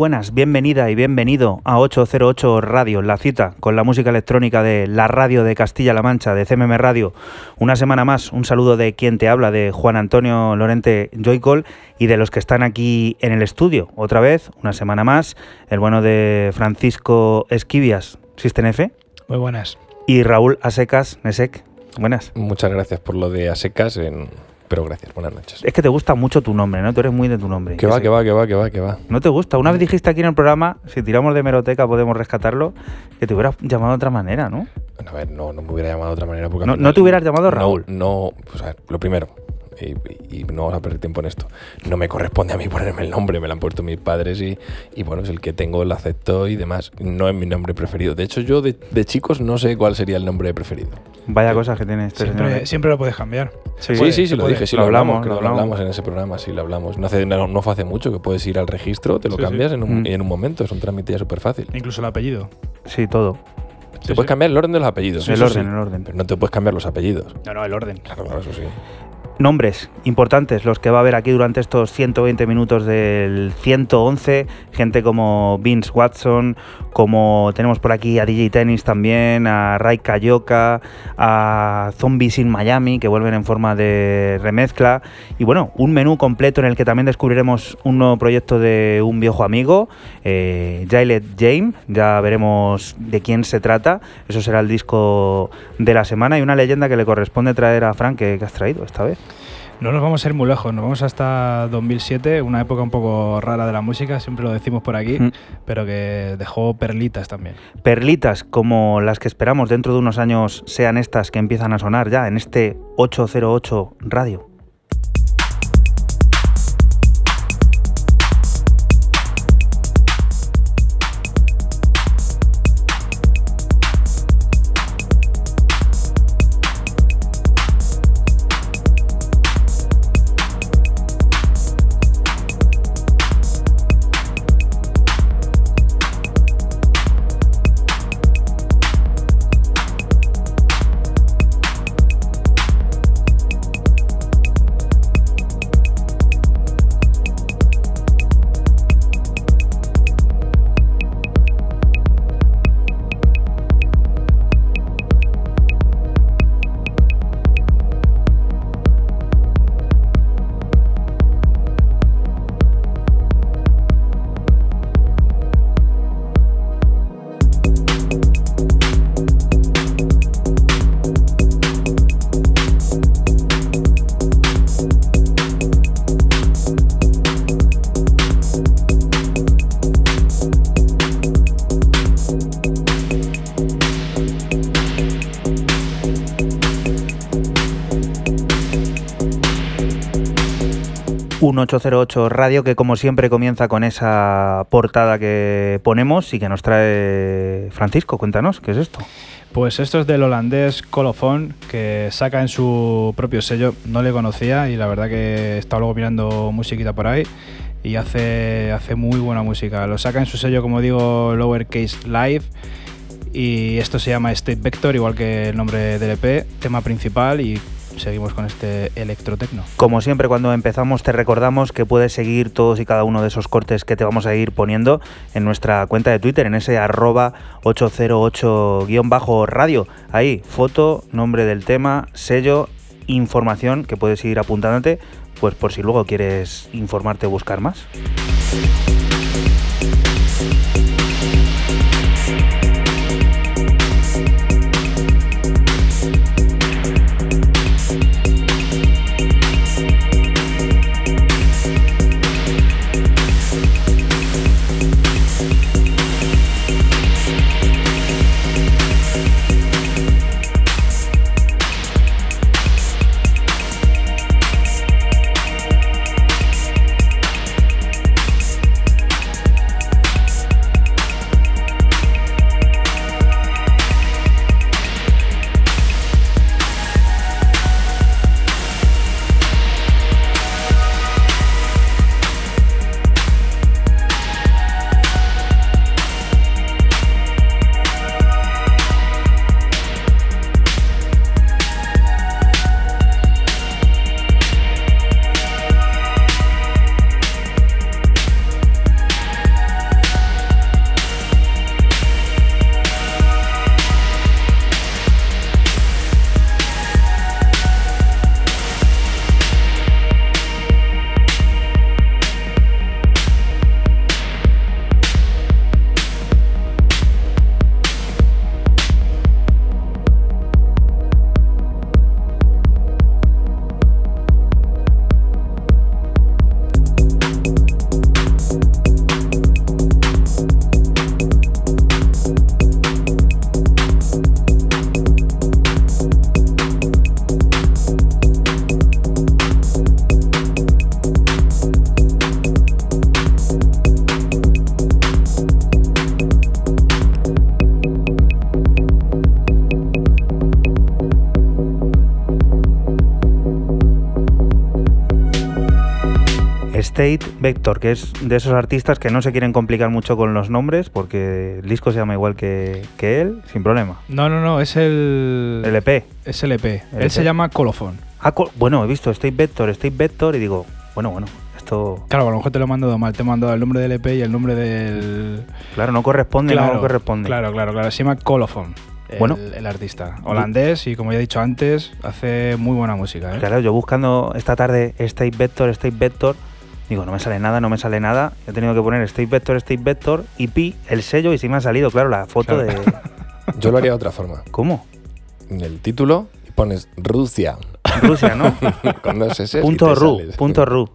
Buenas, bienvenida y bienvenido a 808 Radio, la cita con la música electrónica de la radio de Castilla-La Mancha, de CMM Radio. Una semana más, un saludo de quien te habla, de Juan Antonio Lorente Joycol y de los que están aquí en el estudio. Otra vez, una semana más, el bueno de Francisco Esquivias, System F. Muy buenas. Y Raúl Asecas, Nesec. Buenas. Muchas gracias por lo de Asecas en pero gracias, buenas noches. Es que te gusta mucho tu nombre, ¿no? Tú eres muy de tu nombre. Que va, que va, que va, que va, que va. ¿No te gusta? Una vez dijiste aquí en el programa, si tiramos de meroteca podemos rescatarlo, que te hubieras llamado de otra manera, ¿no? a ver, no, no me hubiera llamado de otra manera. Porque no, no te hubieras llamado Raúl. No, no, pues a ver, lo primero, y, no vamos a perder tiempo en esto. No me corresponde a mí ponerme el nombre, me lo han puesto mis padres y, y bueno, es el que tengo, lo acepto y demás. No es mi nombre preferido. De hecho, yo de, chicos no sé cuál sería el nombre preferido. Vaya cosas que tiene este siempre, Siempre lo puedes cambiar. Sí, sí, sí, lo dije, sí lo, hablamos, lo, hablamos, en ese programa, sí lo hablamos. No, hace, no, fue hace mucho que puedes ir al registro, te lo cambias en un, mm. en un momento, es un trámite ya súper fácil. Incluso el apellido. Sí, todo. Te puedes cambiar el orden de los apellidos. el orden, el orden. Pero no te puedes cambiar los apellidos. No, no, el orden. Claro, claro, eso sí nombres importantes los que va a haber aquí durante estos 120 minutos del 111, gente como Vince Watson, como tenemos por aquí a DJ Tennis también, a Ray Kayoka, a Zombies in Miami, que vuelven en forma de remezcla, y bueno, un menú completo en el que también descubriremos un nuevo proyecto de un viejo amigo, eh, James, ya veremos de quién se trata, eso será el disco de la semana y una leyenda que le corresponde traer a Frank, que has traído esta vez. No nos vamos a ir muy lejos, nos vamos hasta 2007, una época un poco rara de la música, siempre lo decimos por aquí, mm. pero que dejó perlitas también. Perlitas como las que esperamos dentro de unos años sean estas que empiezan a sonar ya en este 808 Radio. 808 Radio, que como siempre comienza con esa portada que ponemos y que nos trae Francisco. Cuéntanos, ¿qué es esto? Pues esto es del holandés Colofón, que saca en su propio sello. No le conocía y la verdad que he estado luego mirando musiquita por ahí y hace, hace muy buena música. Lo saca en su sello, como digo, Lowercase Live. Y esto se llama State Vector, igual que el nombre del EP, tema principal y seguimos con este electrotecno. Como siempre, cuando empezamos, te recordamos que puedes seguir todos y cada uno de esos cortes que te vamos a ir poniendo en nuestra cuenta de Twitter, en ese arroba 808-radio. Ahí, foto, nombre del tema, sello, información que puedes ir apuntándote, pues por si luego quieres informarte o buscar más. Que es de esos artistas que no se quieren complicar mucho con los nombres porque el disco se llama igual que, que él, sin problema. No, no, no, es el. El EP. Es el EP. El Él EP. se llama Colofón. Ah, bueno, he visto State Vector, State Vector y digo, bueno, bueno, esto, Claro, a lo mejor te lo he mandado mal. Te he mandado el nombre del EP y el nombre del. claro, no corresponde, no corresponde. Claro, claro, claro. Se llama Colofón. El, Bueno. el artista. Holandés y como ya he dicho antes, hace muy buena música. ¿eh? Claro, yo buscando esta tarde State Vector, State Vector, digo, no me sale nada, no me sale nada. He tenido que poner State Vector, State Vector, IP, el sello y sí me ha salido, claro, la foto Claro. de... Yo lo haría de otra forma. ¿Cómo? En el título pones Rusia Rusia, ¿no? con dos S. punto ru, punto ru.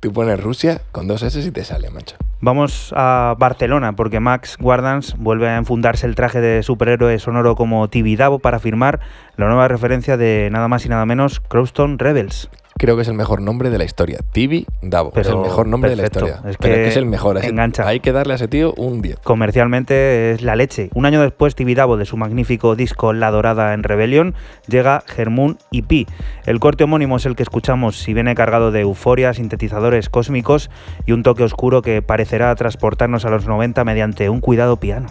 Tú pones Rusia con dos S y te sale, macho. Vamos a Barcelona porque Max Guardans vuelve a enfundarse el traje de superhéroe sonoro como Tibidabo para firmar la nueva referencia de nada más y nada menos Crowstone Rebels. Creo que es el mejor nombre de la historia. Tibi Davo. es el mejor nombre perfecto. de la historia. Es Pero que que es el mejor. es- engancha. Hay que darle a ese tío un 10. Comercialmente es la leche. Un año después, Tibidabo, de su magnífico disco La Dorada en Rebellion, llega Germún y Pi. El corte homónimo es el que escuchamos si viene cargado de euforia, sintetizadores cósmicos y un toque oscuro que parecerá transportarnos a los 90 mediante un cuidado piano.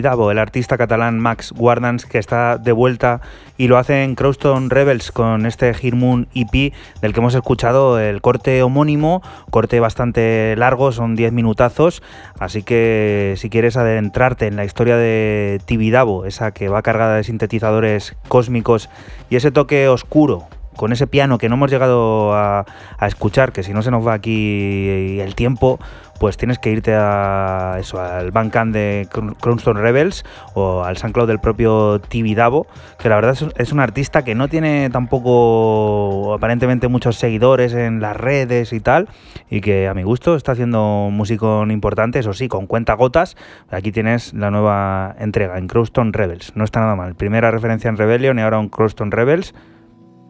El artista catalán Max Guardans, que está de vuelta y lo hace en Crowstone Rebels con este Hirmoon EP del que hemos escuchado el corte homónimo, corte bastante largo, son 10 minutazos, así que si quieres adentrarte en la historia de Tibidabo, esa que va cargada de sintetizadores cósmicos y ese toque oscuro con ese piano que no hemos llegado a, escuchar, que si no se nos va aquí el tiempo, pues tienes que irte a eso, al Bandcamp de Crownstone Rebels o al SoundCloud del propio Tibidabo, que la verdad es, un artista que no tiene tampoco aparentemente muchos seguidores en las redes y tal, y que a mi gusto está haciendo músico importante, eso sí, con cuenta gotas. Aquí tienes la nueva entrega en Crownstone Rebels, no está nada mal. Primera referencia en Rebellion y ahora en Crownstone Rebels,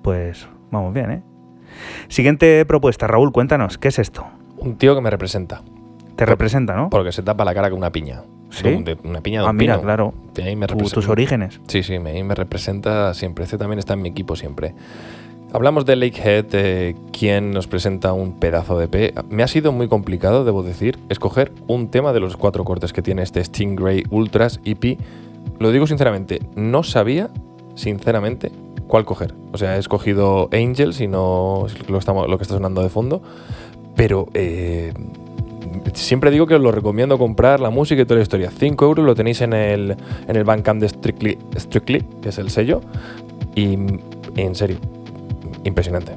pues vamos bien, ¿eh? Siguiente propuesta, Raúl, cuéntanos, ¿qué es esto? Un tío que me representa. Te representa, ¿no? Porque se tapa la cara con una piña. ¿Sí? De- de- una piña de Ah, un mira, pino. claro. Ahí me representa- tus orígenes. Sí, sí, me, me representa siempre. Este también está en mi equipo siempre. Hablamos de Lakehead, eh, quien nos presenta un pedazo de P. Me ha sido muy complicado, debo decir, escoger un tema de los cuatro cortes que tiene este Stingray Ultras EP. Lo digo sinceramente, no sabía, sinceramente, cuál coger. O sea, he escogido Angels y no lo, estamos, lo que está sonando de fondo, pero eh, siempre digo que os lo recomiendo comprar la música y toda la historia. 5 euros lo tenéis en el, en el Bandcamp de Strictly, Strictly, que es el sello. Y en serio, impresionante.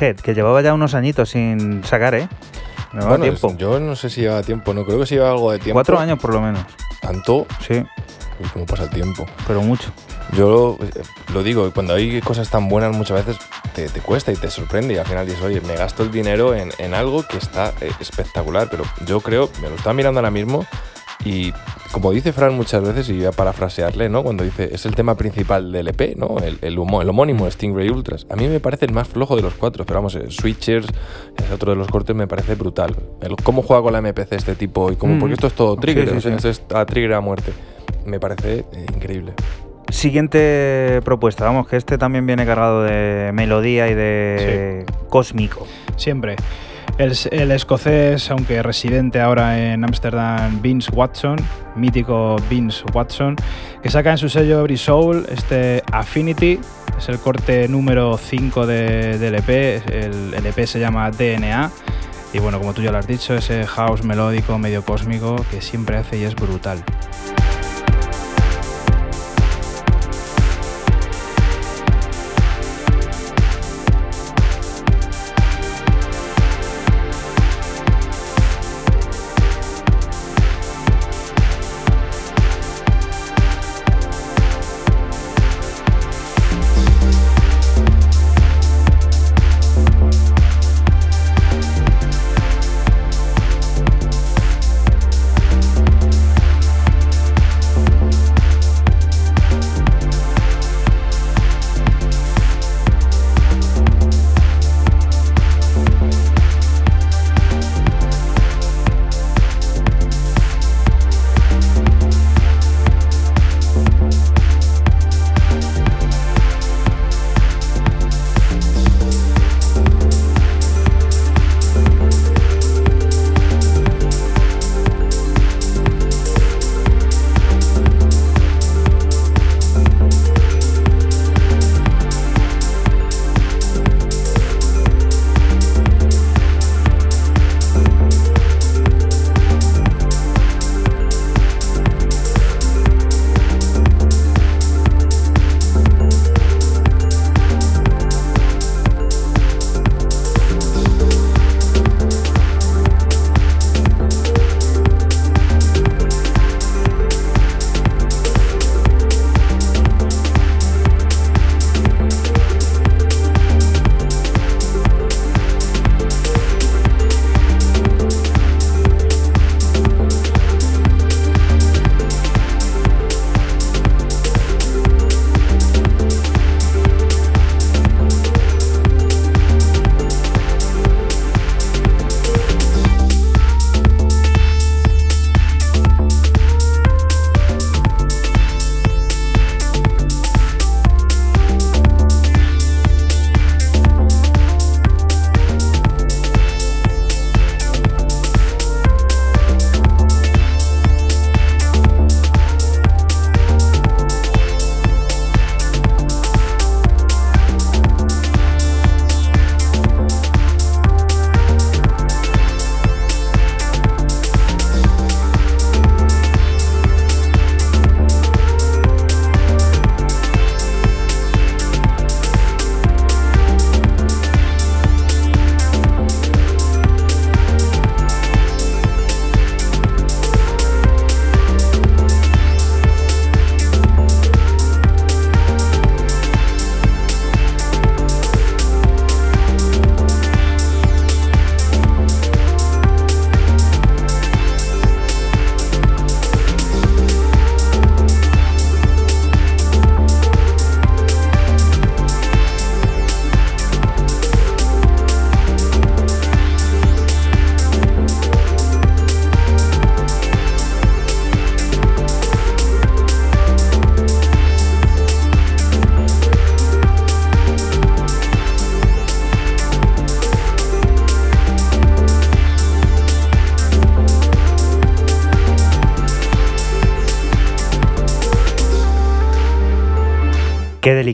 Que llevaba ya unos añitos sin sacar, ¿eh? Llevaba Bueno, tiempo. yo no sé si lleva tiempo, no creo que si lleva algo de tiempo. Cuatro años por lo menos. Tanto, Sí, cómo pasa el tiempo. pero mucho. Yo eh, lo digo, cuando hay cosas tan buenas muchas veces te, te cuesta y te sorprende y al final dices, oye, me gasto el dinero en, en algo que está eh, espectacular, pero yo creo, me lo está mirando ahora mismo Y como dice Fran muchas veces, y voy a parafrasearle, ¿no? Cuando dice, es el tema principal del EP, ¿no? El, el, humo- el homónimo, Stingray Ultras. A mí me parece el más flojo de los cuatro, pero vamos, Switchers, es otro de los cortes, me parece brutal. El, cómo juega con la MPC este tipo, y cómo, Mm. porque esto es todo trigger, Sí, sí, o sea, sí. es a trigger a muerte. Me parece eh, increíble. Siguiente propuesta, vamos, que este también viene cargado de melodía y de cósmico. Siempre. El, escocés, aunque residente ahora en Ámsterdam, Vince Watson, mítico Vince Watson, que saca en su sello Every Soul este Affinity, es el corte número 5 de- del EP, el, el EP se llama DNA, y bueno, como tú ya lo has dicho, ese house melódico medio cósmico que siempre hace y es brutal.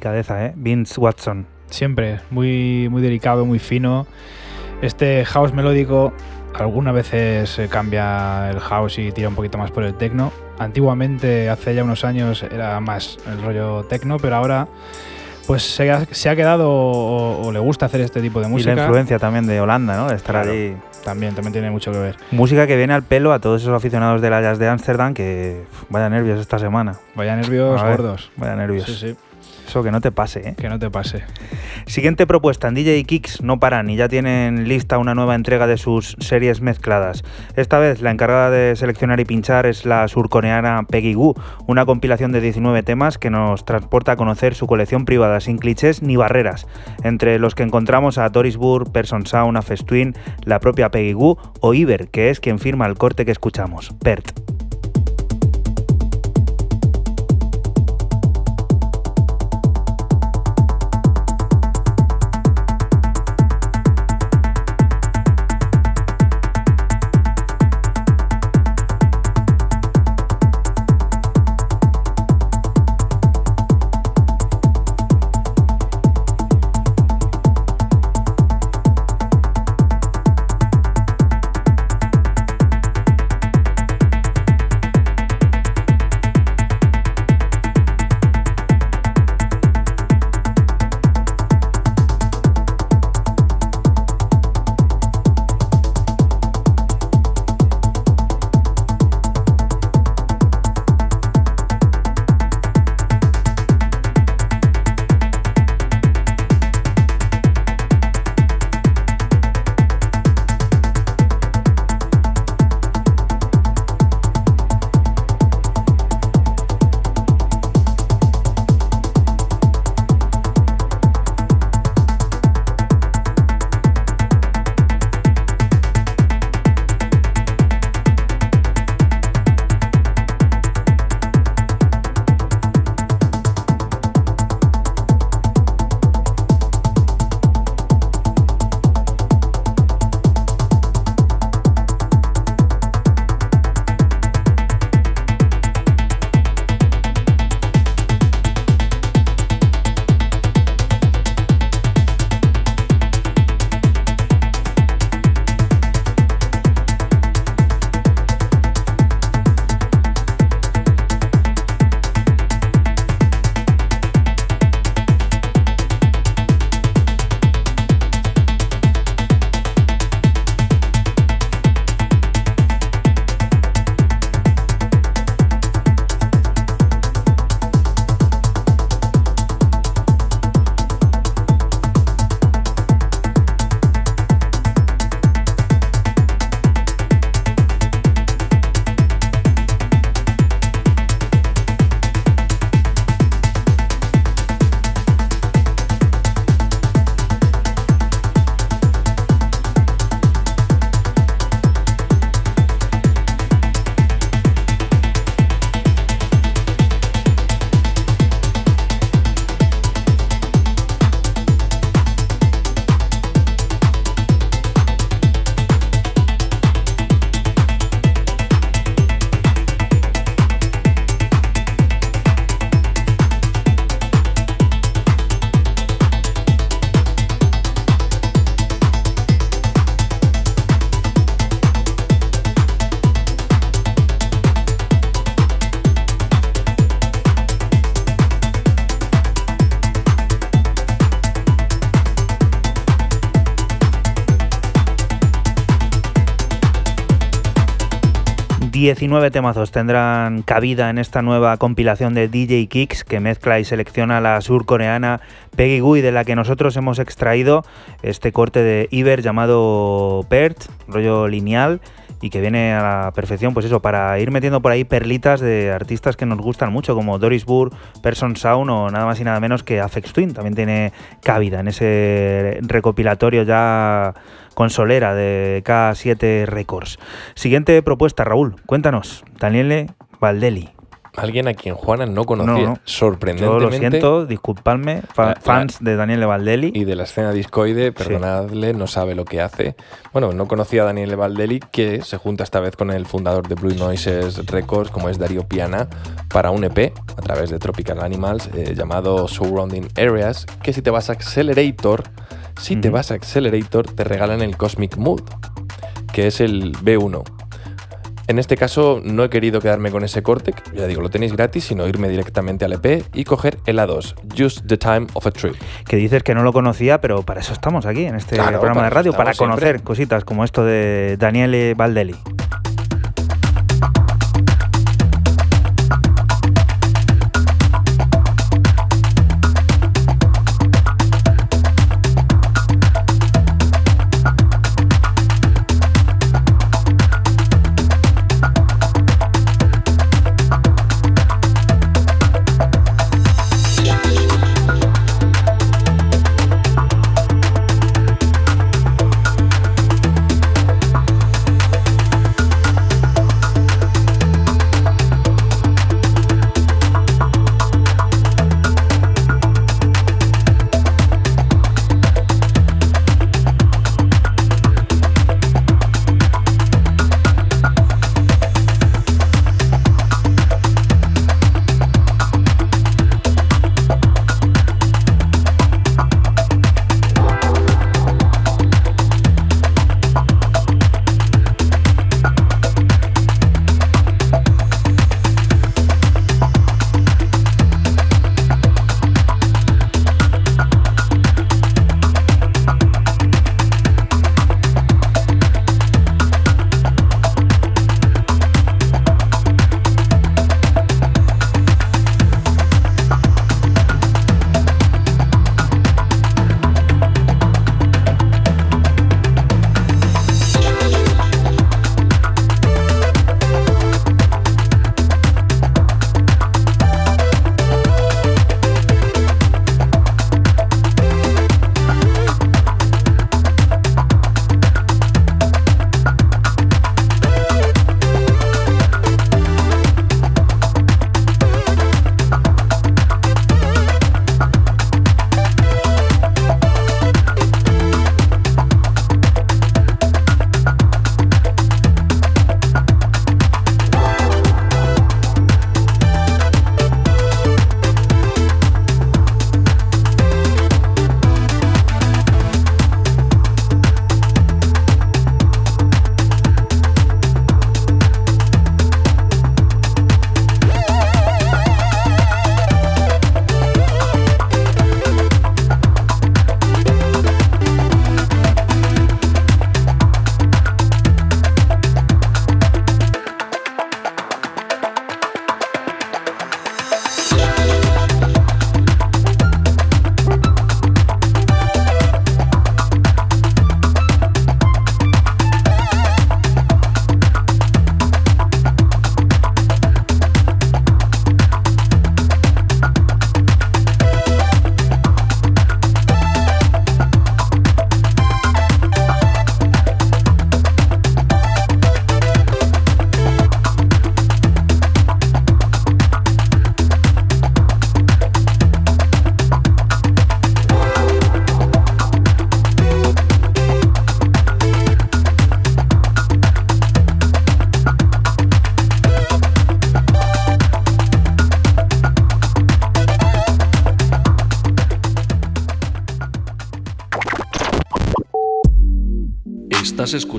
Delicadeza, ¿eh? Vince Watson. Siempre, muy, muy delicado, muy fino. Este house melódico, algunas veces eh, cambia el house y tira un poquito más por el techno. Antiguamente, hace ya unos años, era más el rollo techno, pero ahora pues se ha, se ha quedado o, o le gusta hacer este tipo de Y música. la influencia también de Holanda, ¿no? De estar Claro. allí. También, también tiene mucho que ver. Música que viene al pelo a todos esos aficionados de la jazz de Ámsterdam que vaya nervios esta semana. Vaya nervios ver, gordos. Vaya nervios. Sí, sí. Eso que no te pase, ¿eh? Que no te pase. Siguiente propuesta, en DJ Kicks no paran y ya tienen lista una nueva entrega de sus series mezcladas. Esta vez la encargada de seleccionar y pinchar es la surcoreana Peggy Goo, una compilación de 19 temas que nos transporta a conocer su colección privada sin clichés ni barreras, entre los que encontramos a Doris Burr, Person Sound, a Festuin, la propia Peggy Goo o Iber, que es quien firma el corte que escuchamos, Pert. 19 temazos tendrán cabida en esta nueva compilación de DJ Kicks que mezcla y selecciona la surcoreana Peggy Gui, de la que nosotros hemos extraído este corte de Iber llamado PERT, rollo lineal y que viene a la perfección, pues eso, para ir metiendo por ahí perlitas de artistas que nos gustan mucho, como Doris Burr, Person Sound o nada más y nada menos que Afex Twin, también tiene cabida en ese recopilatorio ya consolera de K7 Records. Siguiente propuesta, Raúl, cuéntanos, Daniele Valdelli. Alguien a quien Juana no conocía, No, sorprendentemente. Yo lo siento, disculpadme, fa- fans de Daniele Valdelli. Y de la escena discoide, perdonadle, no sabe lo que hace. Bueno, no conocía a Daniele Valdelli, que se junta esta vez con el fundador de Blue Noises Records, como es Darío Piana, para un EP a través de Tropical Animals eh, llamado Surrounding Areas, que si te vas a Accelerator, si te vas a Accelerator, te regalan el Cosmic Mood, que es el B1. En este caso no he querido quedarme con ese corte, que ya digo, lo tenéis gratis, sino irme directamente al EP y coger el A2, Just the Time of a Trip. que dices que no lo conocía, pero para eso estamos aquí en este Claro, programa de radio, para conocer siempre. cositas como esto de Daniele Valdelli.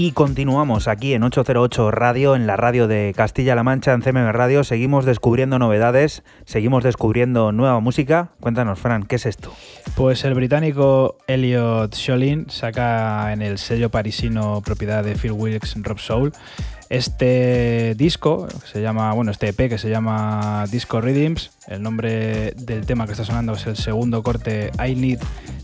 Y continuamos aquí en 808 Radio, en la radio de Castilla-La Mancha, en CMM Radio. Seguimos descubriendo novedades, seguimos descubriendo nueva música. Cuéntanos, Fran, ¿qué es esto? Pues el británico Elliot Sholin saca en el sello parisino propiedad de Phil Wilkes Rob Soul este disco, se llama, bueno, este EP que se llama Disco Rhythms. El nombre del tema que está sonando es el segundo corte I Need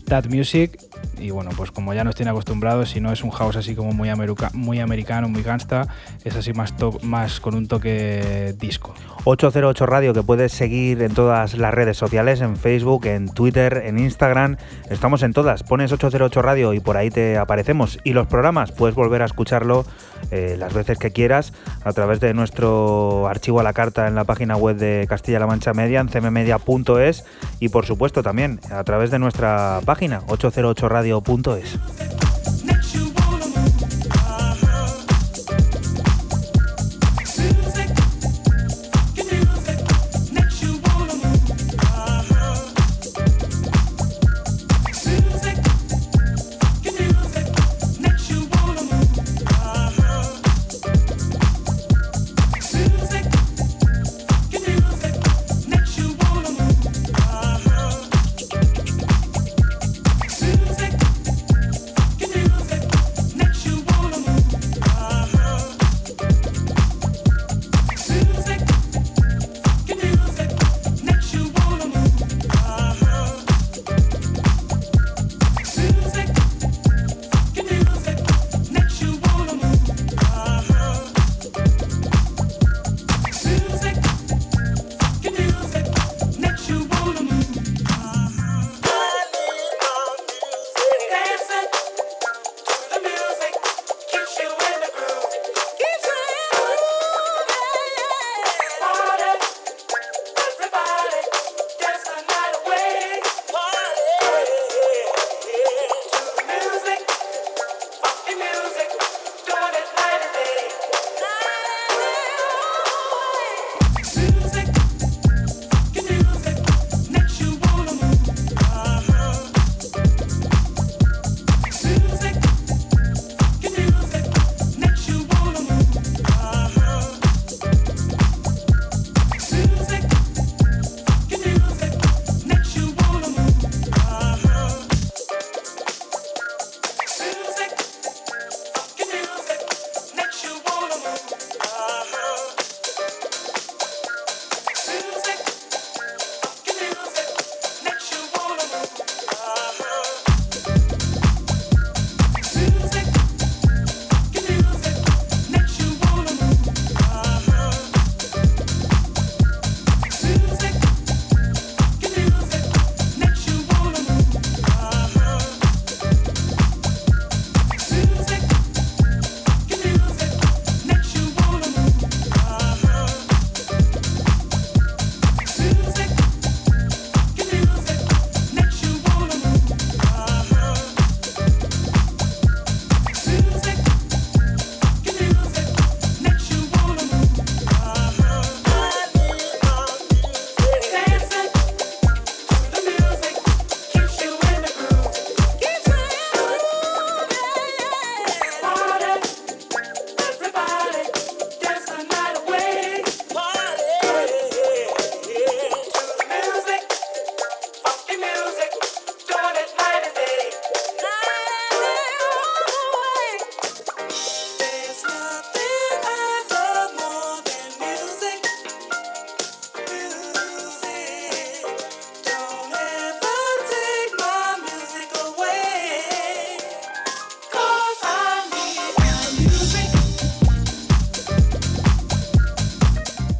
That Music y bueno, pues como ya nos tiene acostumbrados, si no es un house así como muy, muy americano, muy gangsta, es así más, más con un toque disco. 808 Radio que puedes seguir en todas las redes sociales, en Facebook, en Twitter, en Instagram, estamos en todas, pones 808 Radio y por ahí te aparecemos. Y los programas, puedes volver a escucharlo eh, las veces que quieras a través de nuestro archivo a la carta en la página web de Castilla-La Mancha Media, en cmmedia.es y por supuesto también a través de nuestra página 808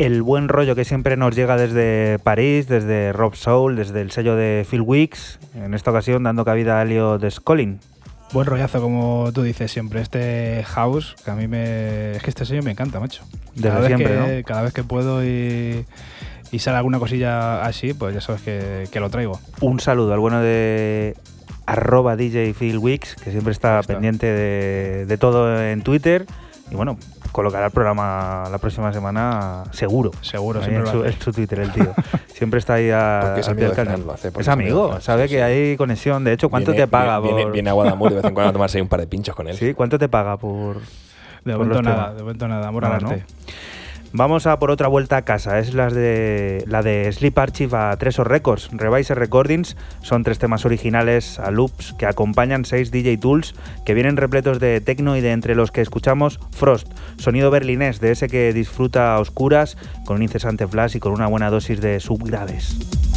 el buen rollo que siempre nos llega desde París, desde Rob Soul, desde el sello de Phil Weeks, en esta ocasión dando cabida a de Scolin. Buen rollazo, como tú dices siempre. Este house, que a mí me. Es que este sello me encanta, macho. Desde siempre, Cada vez que puedo y, y sale alguna cosilla así, pues ya sabes que, que lo traigo. Un saludo al bueno de arroba DJ Phil Weeks, que siempre está, pendiente de, de todo en Twitter. Y bueno, colocará el programa la próxima semana seguro. Seguro, Ahí siempre en lo su, hace. en su Twitter el tío. Siempre está ahí a, Porque es amigo del de cañón. Fran, lo hace porque Es amigo Fran, sabe sí, que sí. hay conexión. De hecho, ¿cuánto Viene- te paga viene, por...? Viene a Guadamur de vez en cuando a tomarse un par de pinchos con él. Sí, ¿cuánto te paga por...? De Por momento nada, temas. de momento nada, amor al Nada, ¿no? Vamos a por otra vuelta a casa, es las de, la de Sleep Archive a Tresor Records. Revise Recordings son tres temas originales a loops que acompañan seis DJ Tools que vienen repletos de techno y de entre los que escuchamos Frost, sonido berlinés de ese que disfruta a oscuras con un incesante flash y con una buena dosis de subgraves.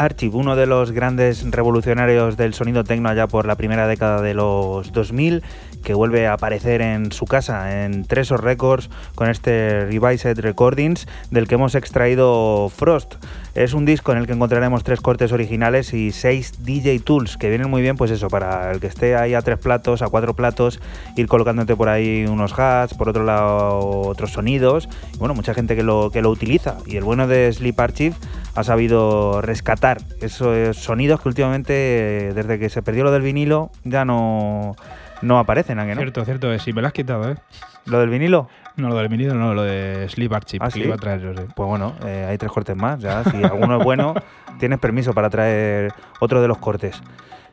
Archive, uno de los grandes revolucionarios del sonido techno allá por la primera década de los 2000, que vuelve a aparecer en su casa, en Tresor Records, con este Revised Recordings, del que hemos extraído Frost. Es un disco en el que encontraremos tres cortes originales y seis DJ Tools, que vienen muy bien, pues eso, para el que esté ahí a tres platos, a cuatro platos, ir colocándote por ahí unos hats, por otro lado otros sonidos. Bueno, mucha gente que lo, que lo utiliza. Y el bueno de Sleep Archive ha sabido rescatar esos sonidos que últimamente, desde que se perdió lo del vinilo, ya no, no aparecen, ¿a que no? Cierto, cierto, eh, sí, me lo has quitado, ¿eh? ¿Lo del vinilo? No, lo del vinilo, no, lo de Sleep Archive, ¿Ah, que sí? lo iba a traer yo, sí. Pues bueno, eh, hay tres cortes más. Ya, si alguno es bueno, tienes permiso para traer otro de los cortes.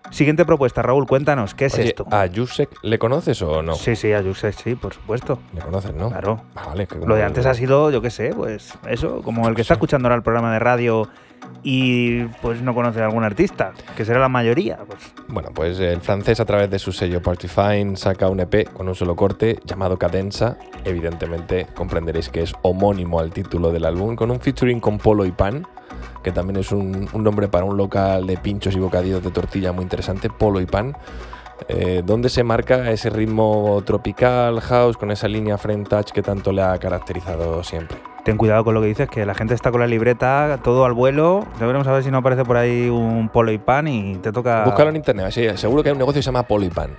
Siguiente propuesta, Raúl, cuéntanos, ¿qué es Oye, esto? ¿A Yusek le conoces o no? Sí, sí, a Yusek, sí, por supuesto. Le conoces, ¿no? Claro. Ah, vale, que Lo de antes ha sido, yo qué sé, pues eso, como el que está escuchando ahora el programa de radio y pues no conoce a algún artista, que será la mayoría. Pues, Bueno, pues el francés a través de su sello Partifine saca un EP con un solo corte llamado Cadenza. Evidentemente comprenderéis que es homónimo al título del álbum, con un featuring con Polo y Pan, que también es un, un nombre para un local de pinchos y bocadillos de tortilla muy interesante, Polo y Pan, eh, donde se marca ese ritmo tropical, house, con esa línea frame touch que tanto le ha caracterizado siempre. ten cuidado con lo que dices, que la gente está con la libreta, todo al vuelo. Ya veremos a ver si no aparece por ahí un polo y pan y te toca. Búscalo en internet, sí, seguro que hay un negocio que se llama Polo y Pan.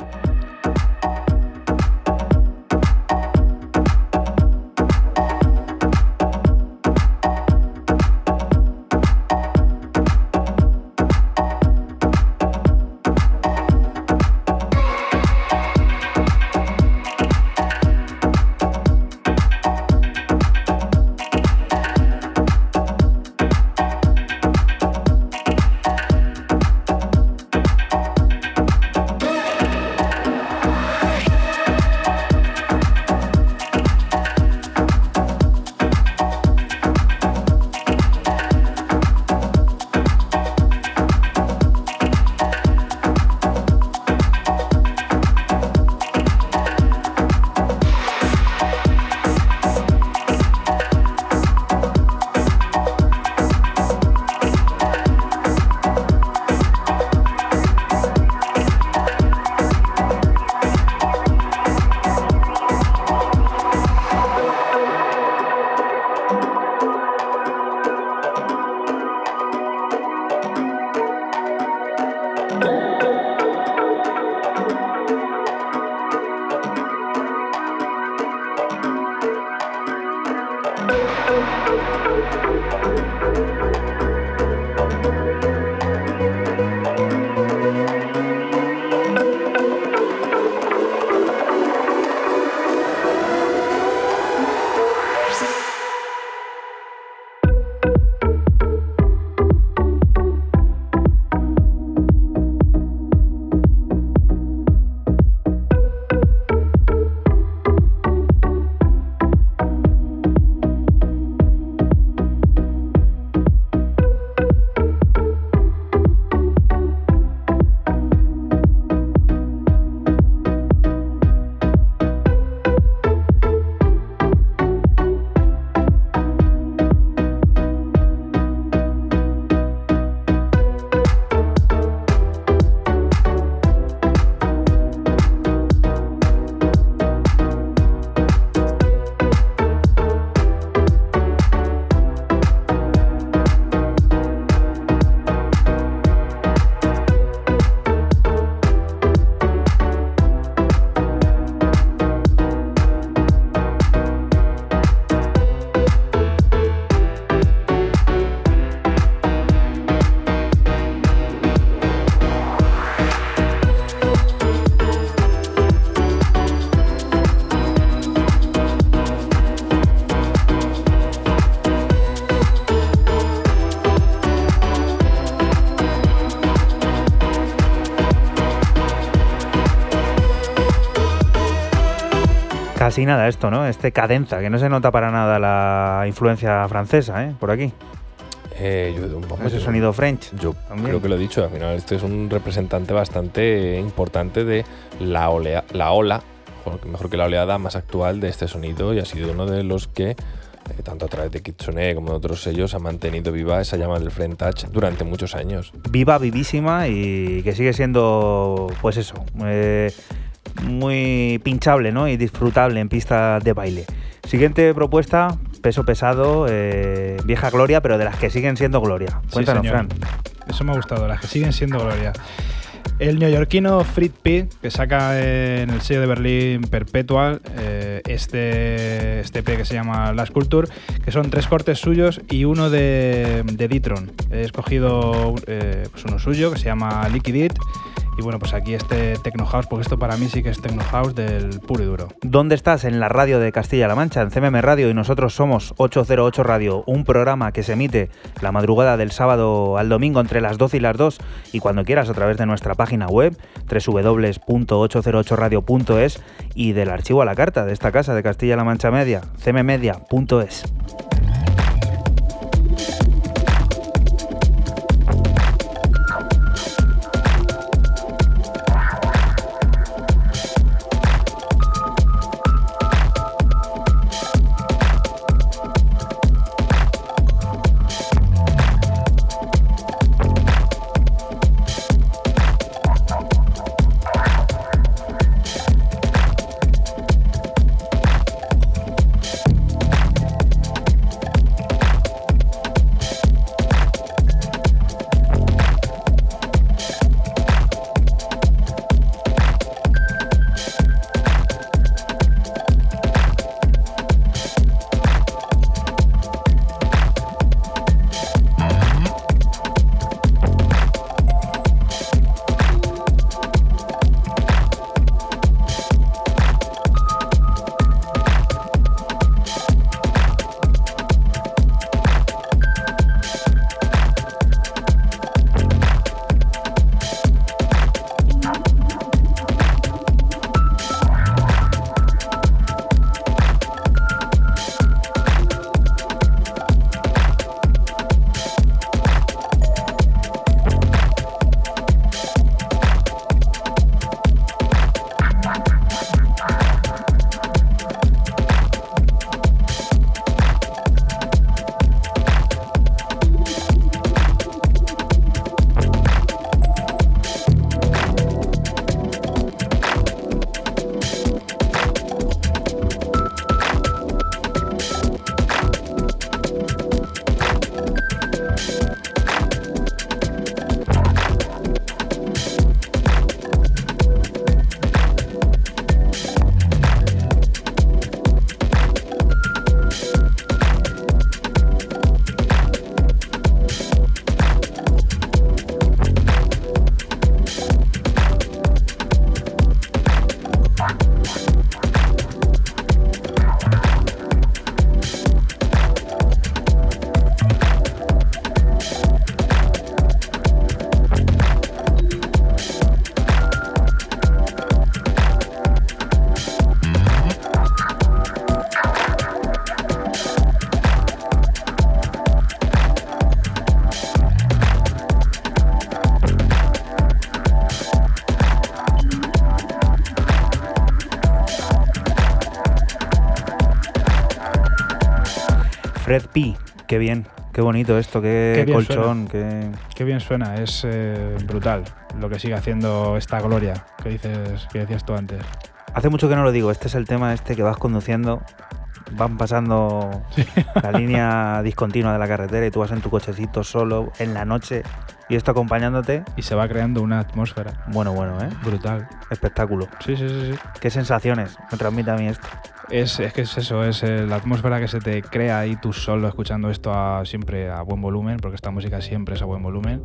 Casi nada esto, ¿no? Este cadenza, que no se nota para nada la influencia francesa, ¿eh? Por aquí. Eh, yo, vamos, Ese yo- sonido French. Yo También. creo que lo he dicho, al final este es un representante bastante importante de la, olea, la ola, mejor que la oleada más actual de este sonido y ha sido uno de los que, eh, tanto a través de Kitsune como de otros sellos, ha mantenido viva esa llama del French Touch durante muchos años. Viva, vivísima y que sigue siendo, pues eso, eh, muy pinchable, ¿no? Y disfrutable en pista de baile. Siguiente propuesta, peso pesado, eh, vieja gloria, pero de las que siguen siendo gloria. Cuéntanos. Fran. Eso me ha gustado, las que siguen siendo gloria. El neoyorquino Frit P, que saca en el sello de Berlín Perpetual eh, este, este EP que se llama Last Culture, que son tres cortes suyos y uno de, de Ditron. He escogido eh, pues uno suyo que se llama Liquid It. Y bueno, pues aquí este Techno House, porque esto para mí sí que es Techno House del puro y duro. ¿Dónde estás? En la radio de Castilla-La Mancha, en CMM Radio, y nosotros somos 808 Radio, un programa que se emite la madrugada del sábado al domingo entre las 12 y las 2, y cuando quieras a través de nuestra página web, www.808radio.es, y del archivo a la carta de esta casa de Castilla-La Mancha Media, cmmedia.es. Fred P. Qué bien, qué bonito esto, qué, colchón, qué... Qué bien suena, es eh, brutal lo que sigue haciendo esta gloria que dices, que decías tú antes. Hace mucho que no lo digo, este es el tema este que vas conduciendo, van pasando la línea discontinua de la carretera y tú vas en tu cochecito solo en la noche y esto acompañándote. Y se va creando una atmósfera Bueno, bueno, ¿eh? brutal. Espectáculo. Sí, sí, sí, sí. ¿Qué sensaciones me transmite a mí esto? Es, es que es eso, es eh, la atmósfera que se te crea ahí tú solo escuchando esto a- siempre a buen volumen, porque esta música siempre es a buen volumen,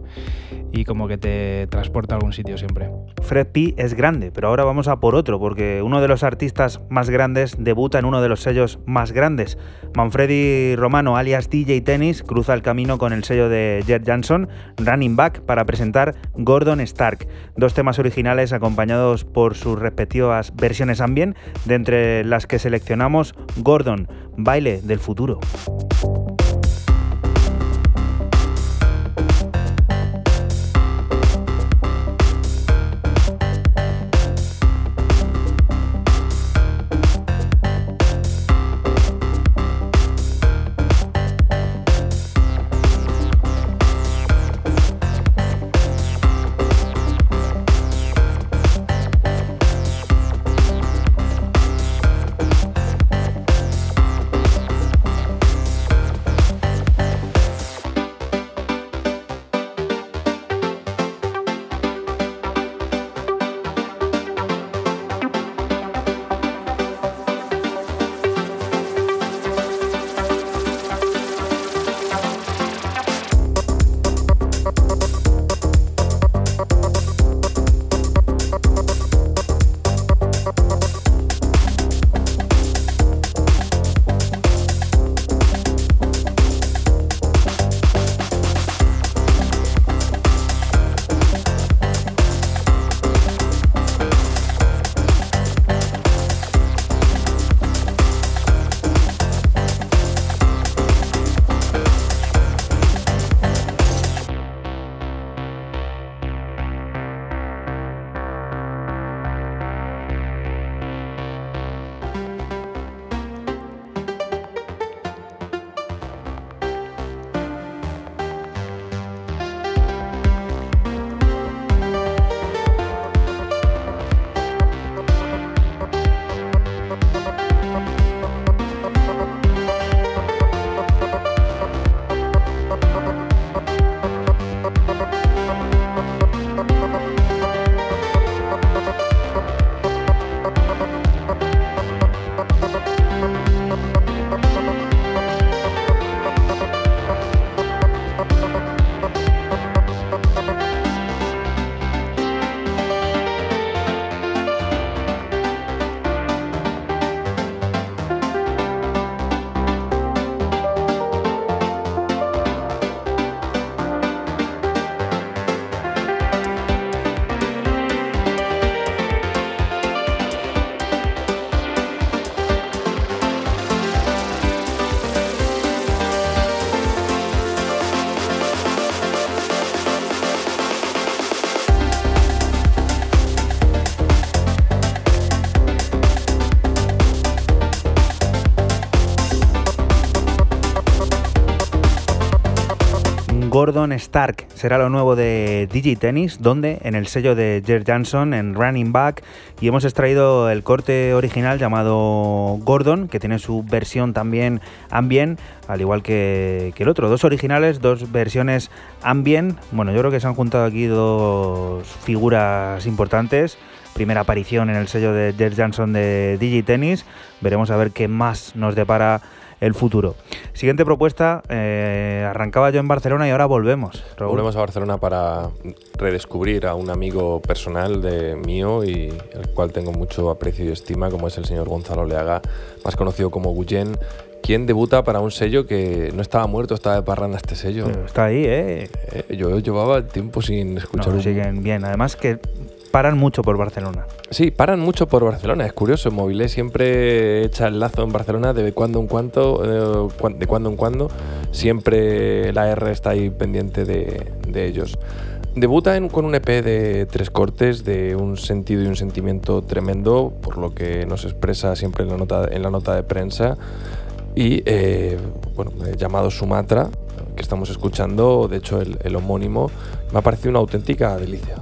y como que te transporta a algún sitio siempre. Fred P es grande, pero ahora vamos a por otro, porque uno de los artistas más grandes debuta en uno de los sellos más grandes. Manfredi Romano, alias DJ Tennis, cruza el camino con el sello de Jet Johnson, Running Back, para presentar Gordon Stark. Dos temas originales acompañados por sus respectivas versiones ambient, de entre las que selecciona seleccionamos Gordon, baile del futuro. Gordon Stark será lo nuevo de Digitennis, donde en el sello de Jer Johnson en Running Back y hemos extraído el corte original llamado Gordon, que tiene su versión también ambient, al igual que, el otro. Dos originales, dos versiones ambient. Bueno, yo creo que se han juntado aquí dos figuras importantes primera aparición en el sello de Jer Johnson de Digitennis. Veremos a ver qué más nos depara el futuro. Siguiente propuesta, eh, arrancaba yo en Barcelona y ahora volvemos. Raúl. Volvemos a Barcelona para redescubrir a un amigo personal de mío y el cual tengo mucho aprecio y estima, como es el señor Gonzalo Leaga, más conocido como Guyen, quien debuta para un sello que no estaba muerto, estaba de parranda este sello. Está ahí, ¿eh? Eh, yo llevaba tiempo sin escuchar No, un- siguen bien. Además que paran mucho por Barcelona. Sí, paran mucho por Barcelona, es curioso. Mobile siempre echa el lazo en Barcelona de cuando en cuando, eh, de cuando en cuando. Siempre la R está ahí pendiente de, de ellos. Debuta en- con un EP de tres cortes, de un sentido y un sentimiento tremendo, por lo que nos expresa siempre en la nota, en la nota de prensa. Y eh, bueno, eh, llamado Sumatra, que estamos escuchando, de hecho el, el homónimo, me ha parecido una auténtica delicia.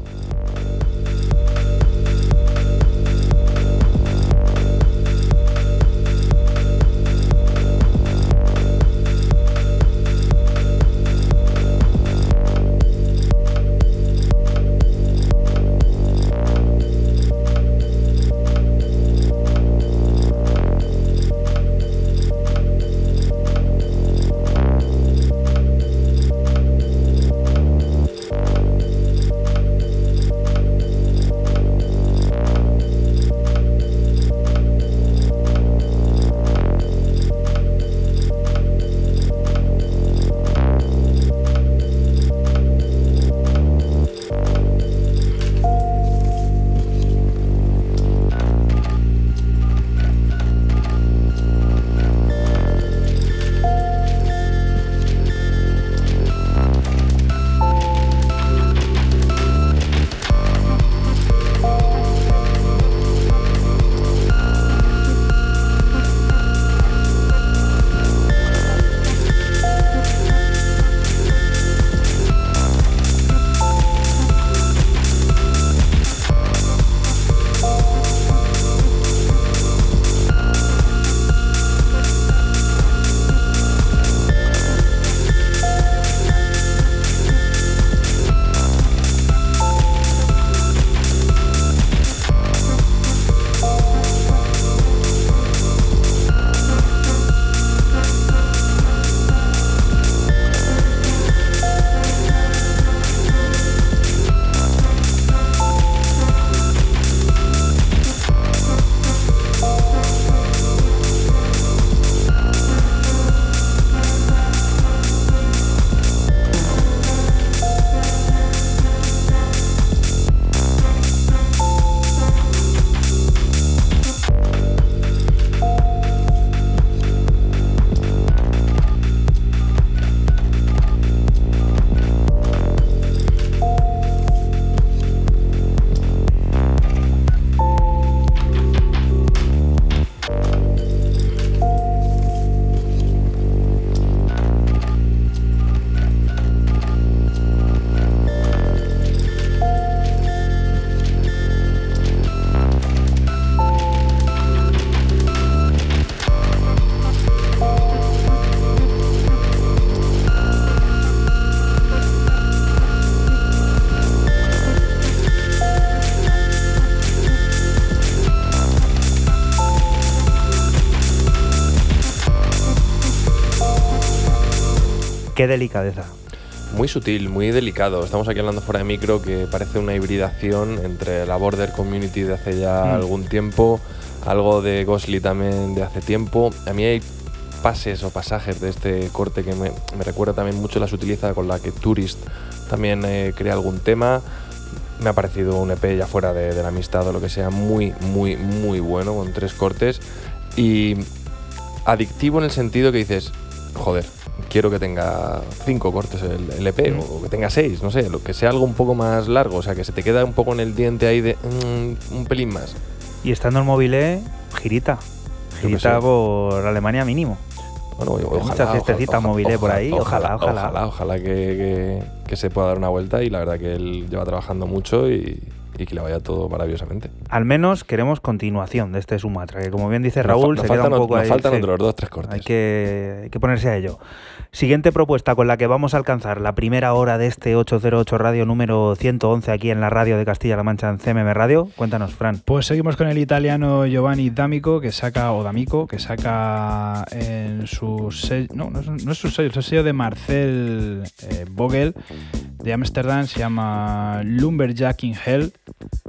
Qué delicadeza. Muy sutil, muy delicado. Estamos aquí hablando fuera de micro que parece una hibridación entre la Border Community de hace ya Mm. algún tiempo, algo de Ghostly también de hace tiempo. A mí hay pases o pasajes de este corte que me, me recuerda también mucho la sutileza con la que Tourist también eh, crea algún tema. Me ha parecido un EP ya fuera de, de la amistad o lo que sea, muy, muy, muy bueno, con tres cortes. Y adictivo en el sentido que dices, joder, quiero que tenga cinco cortes el, el EP o que tenga seis, no sé, lo que sea algo un poco más largo, o sea, que se te queda un poco en el diente ahí de mm, un pelín más. Y estando en Mobile, girita. Yo qué Girita sé. por Alemania mínimo. Bueno, ojalá, mucha fiestecita ojalá, mobile por ahí, ojalá, ojalá. Ojalá, ojalá que, que- que se pueda dar una vuelta y la verdad que él lleva trabajando mucho y, y que le vaya todo maravillosamente. Al menos queremos continuación de este Sumatra, que como bien dice Nos Raúl, fa- se nos queda un poco nos ahí. faltan sí. otros dos, tres cortes. Hay que, hay que ponerse a ello. Siguiente propuesta con la que vamos a alcanzar la primera hora de este 808 Radio número 111 aquí en la radio de Castilla-La Mancha en CMM Radio. Cuéntanos, Fran. Pues seguimos con el italiano Giovanni D'Amico, que saca, o D'Amico, que saca en su sello, no, no es, su sello, es el sello de Marcel eh, Vogel de Amsterdam, se llama Lumberjack in Hell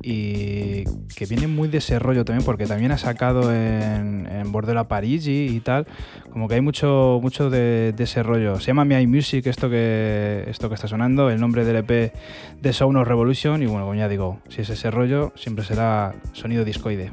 y que viene muy de ese rollo también, porque también ha sacado en, en Bordela Parigi y tal, como que hay mucho, mucho de, de ese rollo. Se llama Mi Music, esto que, esto que está sonando, el nombre del EP de Sound of Revolution, y bueno, como ya digo, si es ese rollo, siempre será sonido discoide.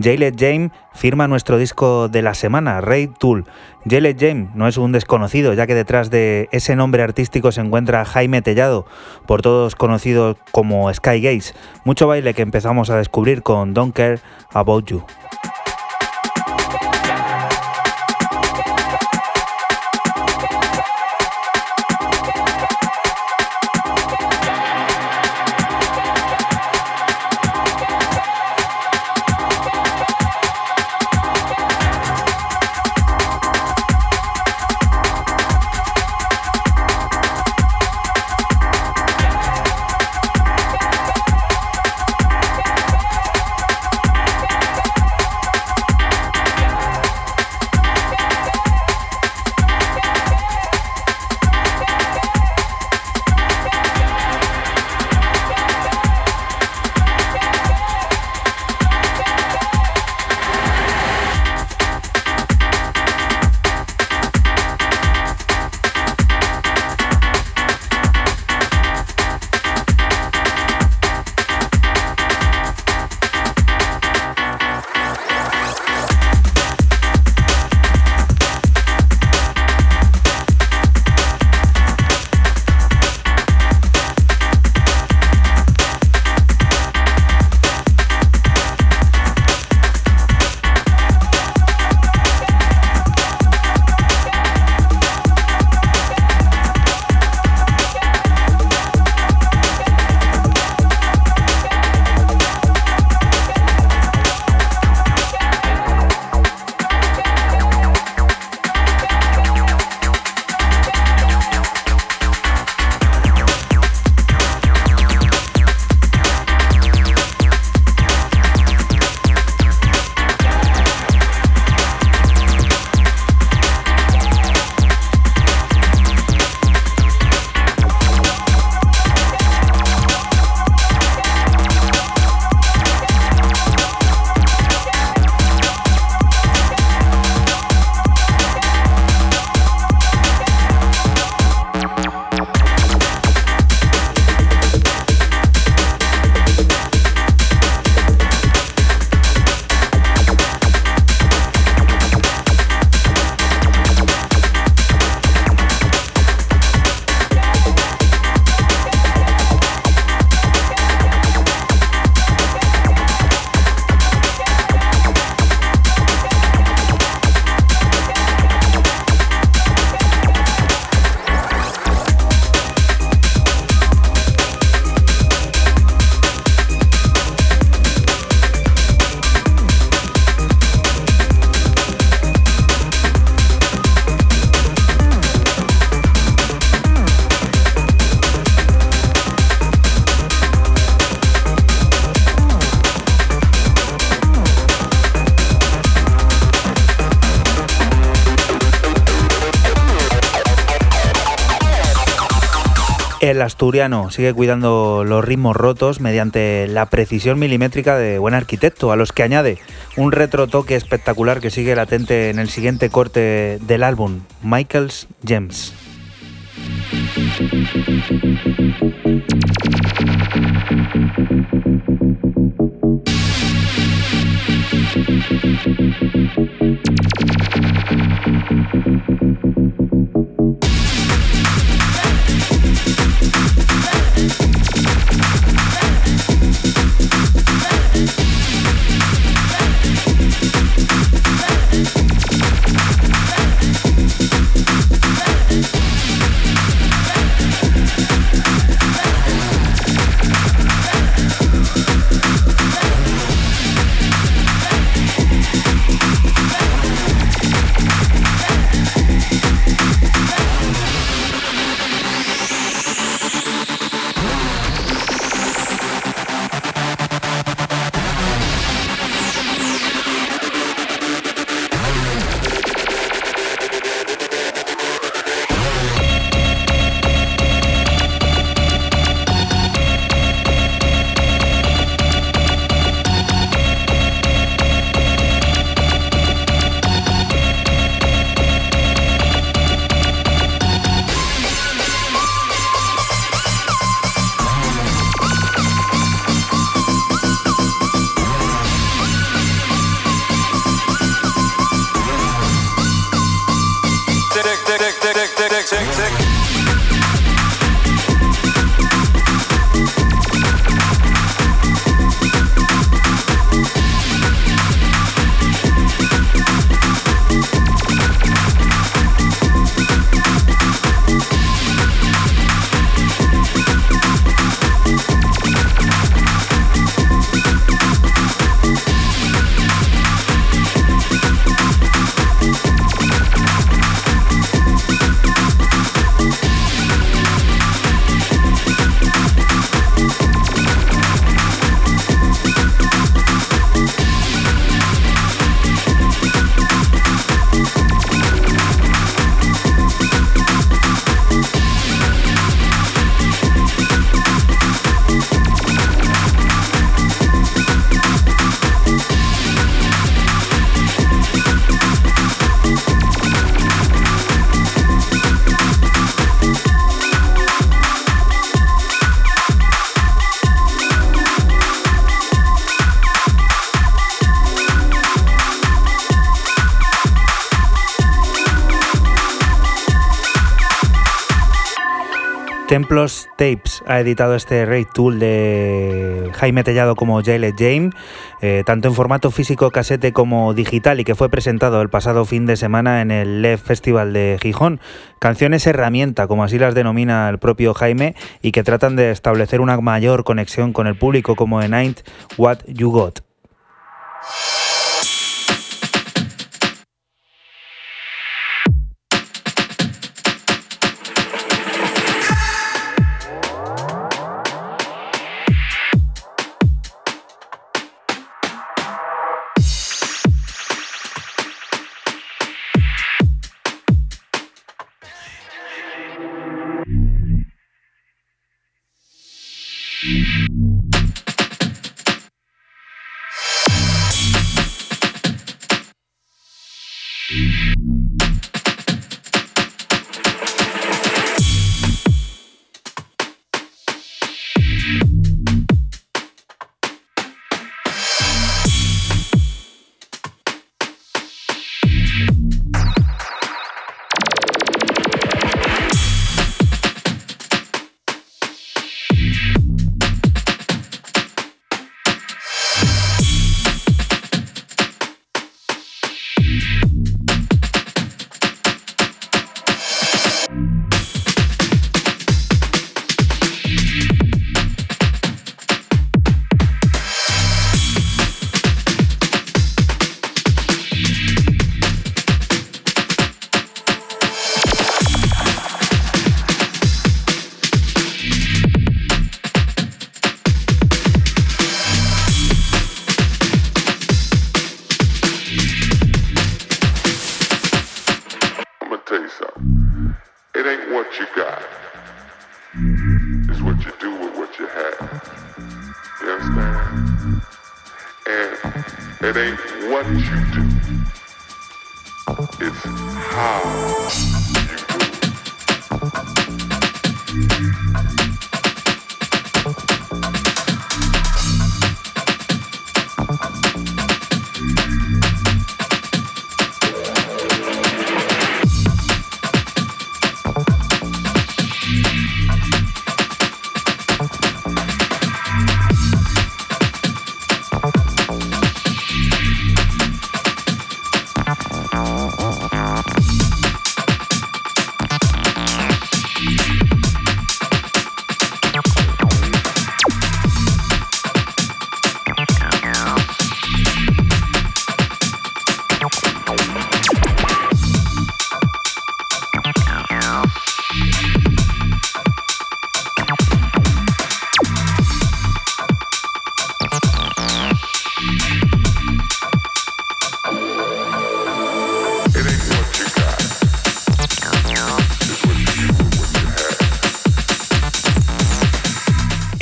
Jaylet James firma nuestro disco de la semana, Raid Tool. Jaylet James no es un desconocido, ya que detrás de ese nombre artístico se encuentra Jaime Tellado, por todos conocido como Sky Gaze. Mucho baile que empezamos a descubrir con Don't Care About You. asturiano sigue cuidando los ritmos rotos mediante la precisión milimétrica de buen arquitecto, a los que añade un retrotoque espectacular que sigue latente en el siguiente corte del álbum, Michael's Gems. Templos Tapes ha editado este Raid Tool de Jaime Tellado como Jailed James, eh, tanto en formato físico casete como digital y que fue presentado el pasado fin de semana en el LEV Festival de Gijón. Canciones herramienta, como así las denomina el propio Jaime, y que tratan de establecer una mayor conexión con el público como en Ain't What You Got.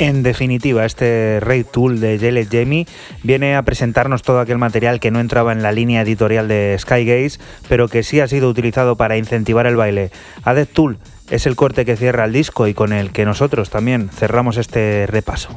En definitiva, este Raid Tool de Jailed Jamie viene a presentarnos todo aquel material que no entraba en la línea editorial de Skygaze, pero que sí ha sido utilizado para incentivar el baile. Adept Tool es el corte que cierra el disco y con el que nosotros también cerramos este repaso.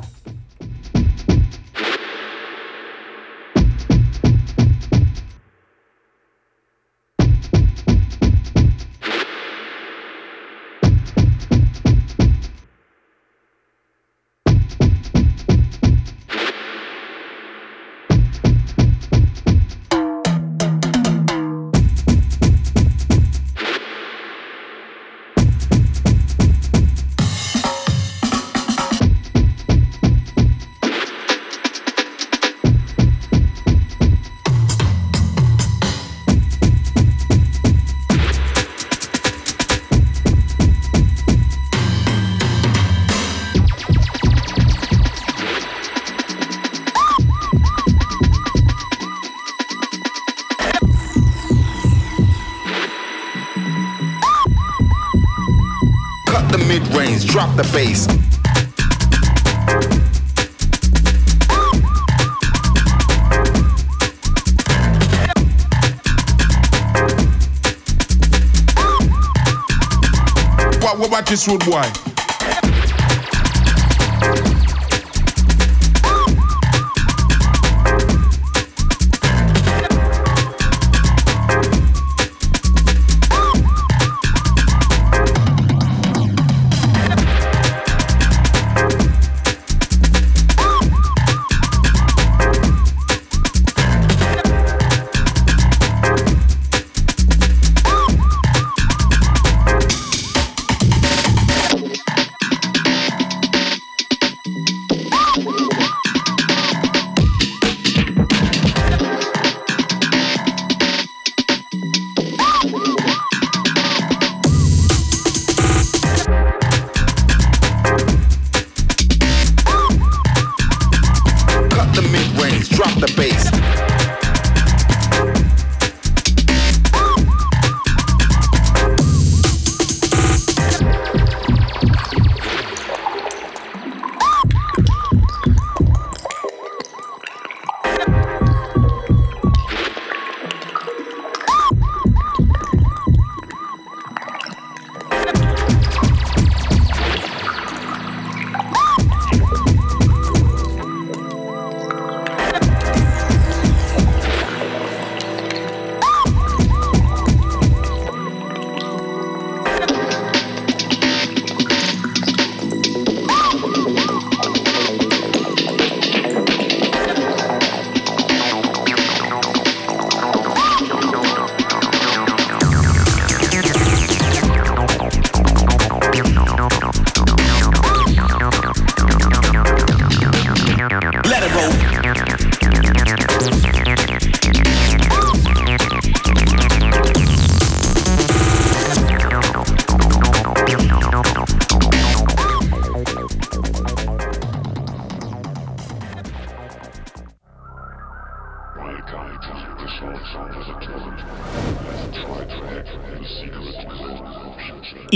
What, what this road boy?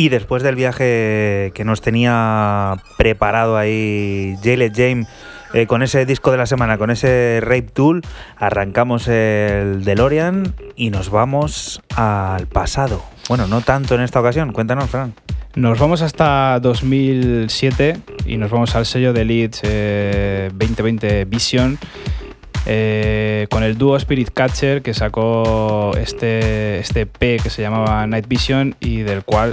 Y después del viaje que nos tenía preparado ahí Jalet James eh, con ese disco de la semana, con ese Rape Tool, arrancamos el DeLorean y nos vamos al pasado. Bueno, no tanto en esta ocasión. Cuéntanos, Fran. Nos vamos hasta 2007 y nos vamos al sello de Leeds eh, 2020 Vision eh, con el dúo Spirit Catcher que sacó este, este P que se llamaba Night Vision y del cual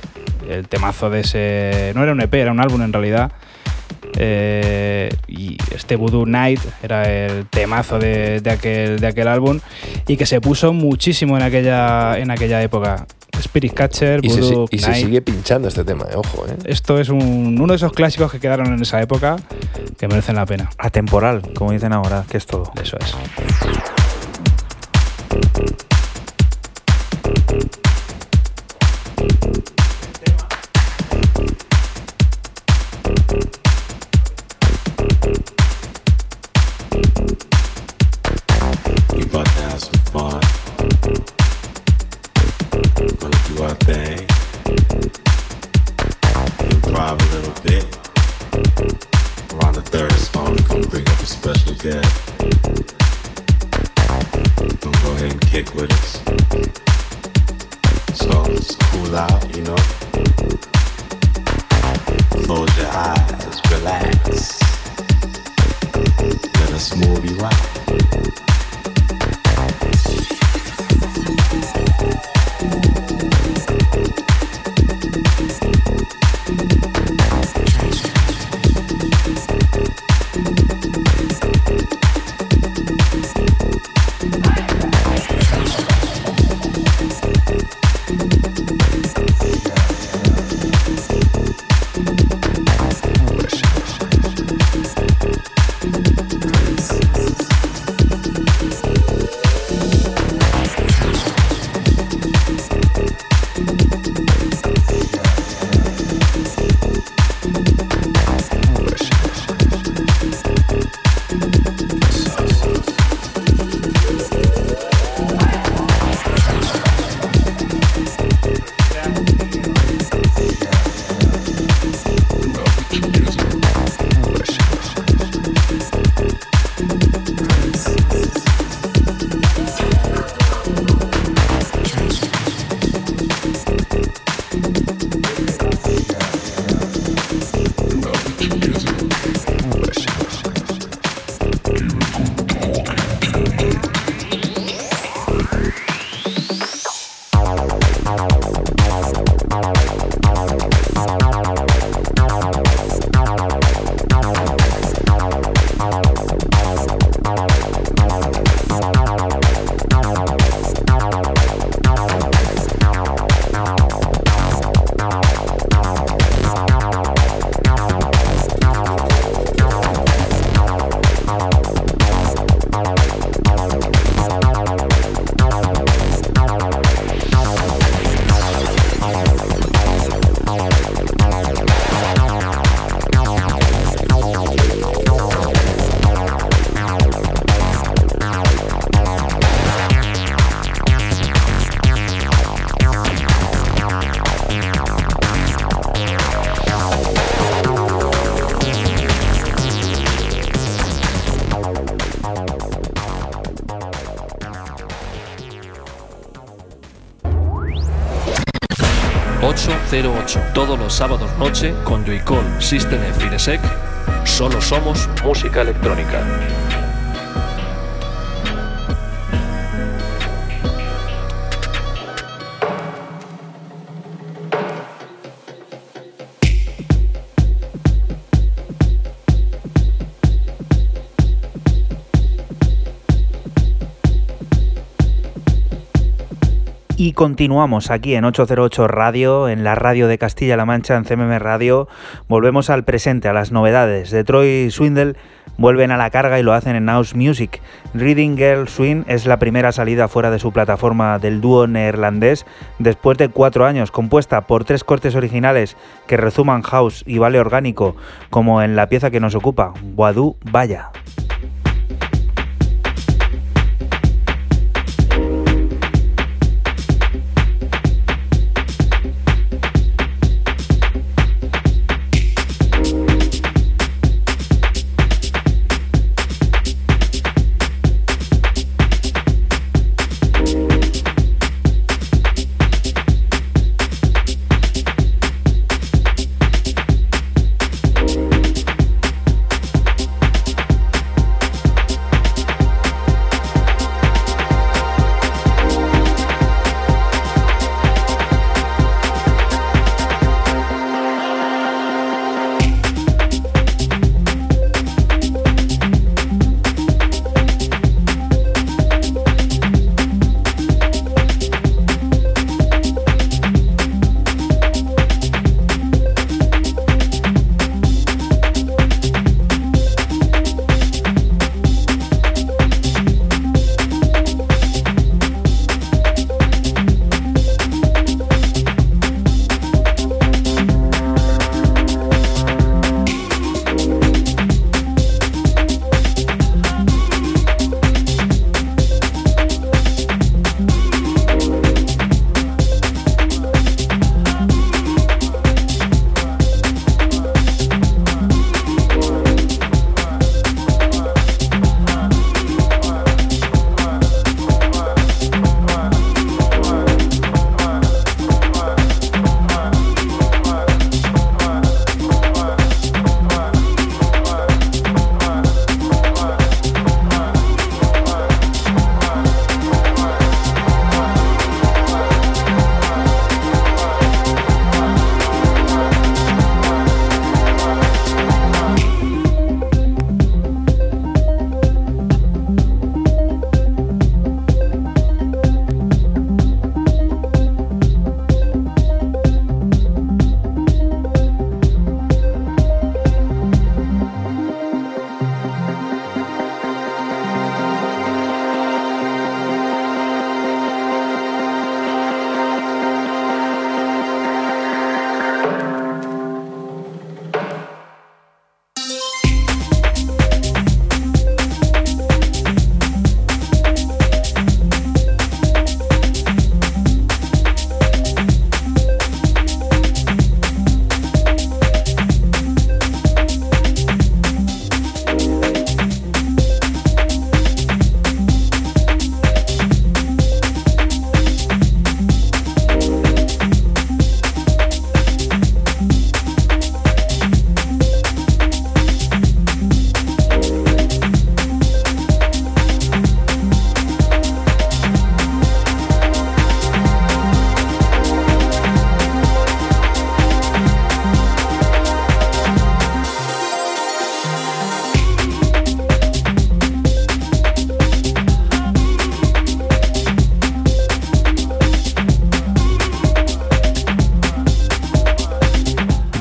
el temazo de ese... no era un EP, era un álbum en realidad. Eh, y este Voodoo Night era el temazo de, de aquel, de aquel álbum y que se puso muchísimo en aquella, en aquella época. Spirit Catcher, Y, se, Voodoo y se sigue pinchando este tema, eh, ojo, ¿eh? Esto es un- uno de esos clásicos que quedaron en esa época que merecen la pena. Atemporal, como dicen ahora, que es todo. Eso es. Cool out, you know. Close your eyes, relax. Let us move you out. 808. Todos los sábados noche con Joycall System F Inesec. Solo somos música electrónica. Y continuamos aquí en 808 Radio, en la radio de Castilla-La Mancha, en CMM Radio. Volvemos al presente, a las novedades. Detroit Swindle vuelven a la carga y lo hacen en House Music. Reading Girl Swing es la primera salida fuera de su plataforma del dúo neerlandés después de cuatro años, compuesta por tres cortes originales que rezuman house y vale orgánico, como en la pieza que nos ocupa, Wadu Vaya.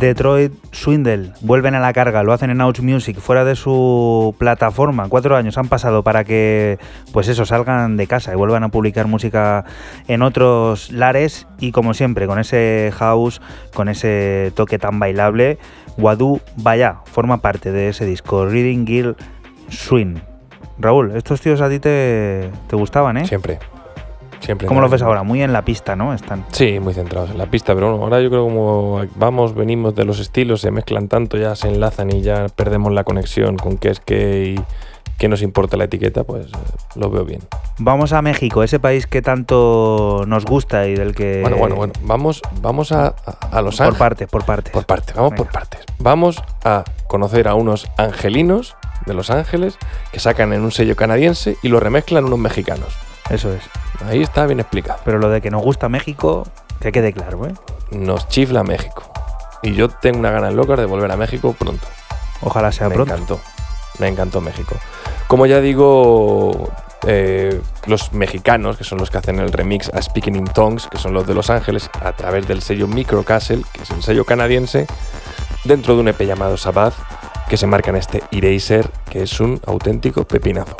Detroit Swindle vuelven a la carga, lo hacen en Out Music, fuera de su plataforma. Cuatro años han pasado para que, pues eso, salgan de casa y vuelvan a publicar música en otros lares. Y como siempre, con ese house, con ese toque tan bailable, Wadu Vaya forma parte de ese disco, Reading Girl Swing. Raúl, estos tíos a ti te, te gustaban, ¿eh? Siempre. Siempre. ¿Cómo lo ves ahora? Muy en la pista, ¿no? Están. Sí, muy centrados en la pista, pero bueno, ahora yo creo como vamos, venimos de los estilos, se mezclan tanto, ya se enlazan y ya perdemos la conexión con qué es qué que nos importa la etiqueta, pues eh, lo veo bien. Vamos a México, ese país que tanto nos gusta y del que... Bueno, bueno, bueno. Vamos, vamos a, a- a Los Por Ángeles. partes, por partes. Por partes, vamos por partes. Vamos a conocer a unos angelinos de Los Ángeles que sacan en un sello canadiense y lo remezclan unos mexicanos. Eso es. Ahí está bien explicado. Pero lo de que nos gusta México, que quede claro, ¿eh? Nos chifla México. Y yo tengo una ganas locas de volver a México pronto. Ojalá sea me pronto. encantó. Me encantó México. Como ya digo, eh, los mexicanos, que son los que hacen el remix a Speaking in Tongues, que son los de Los Ángeles, a través del sello Microcastle, que es el sello canadiense, dentro de un EP llamado Sabbath, que se marca en este Eraser, que es un auténtico pepinazo.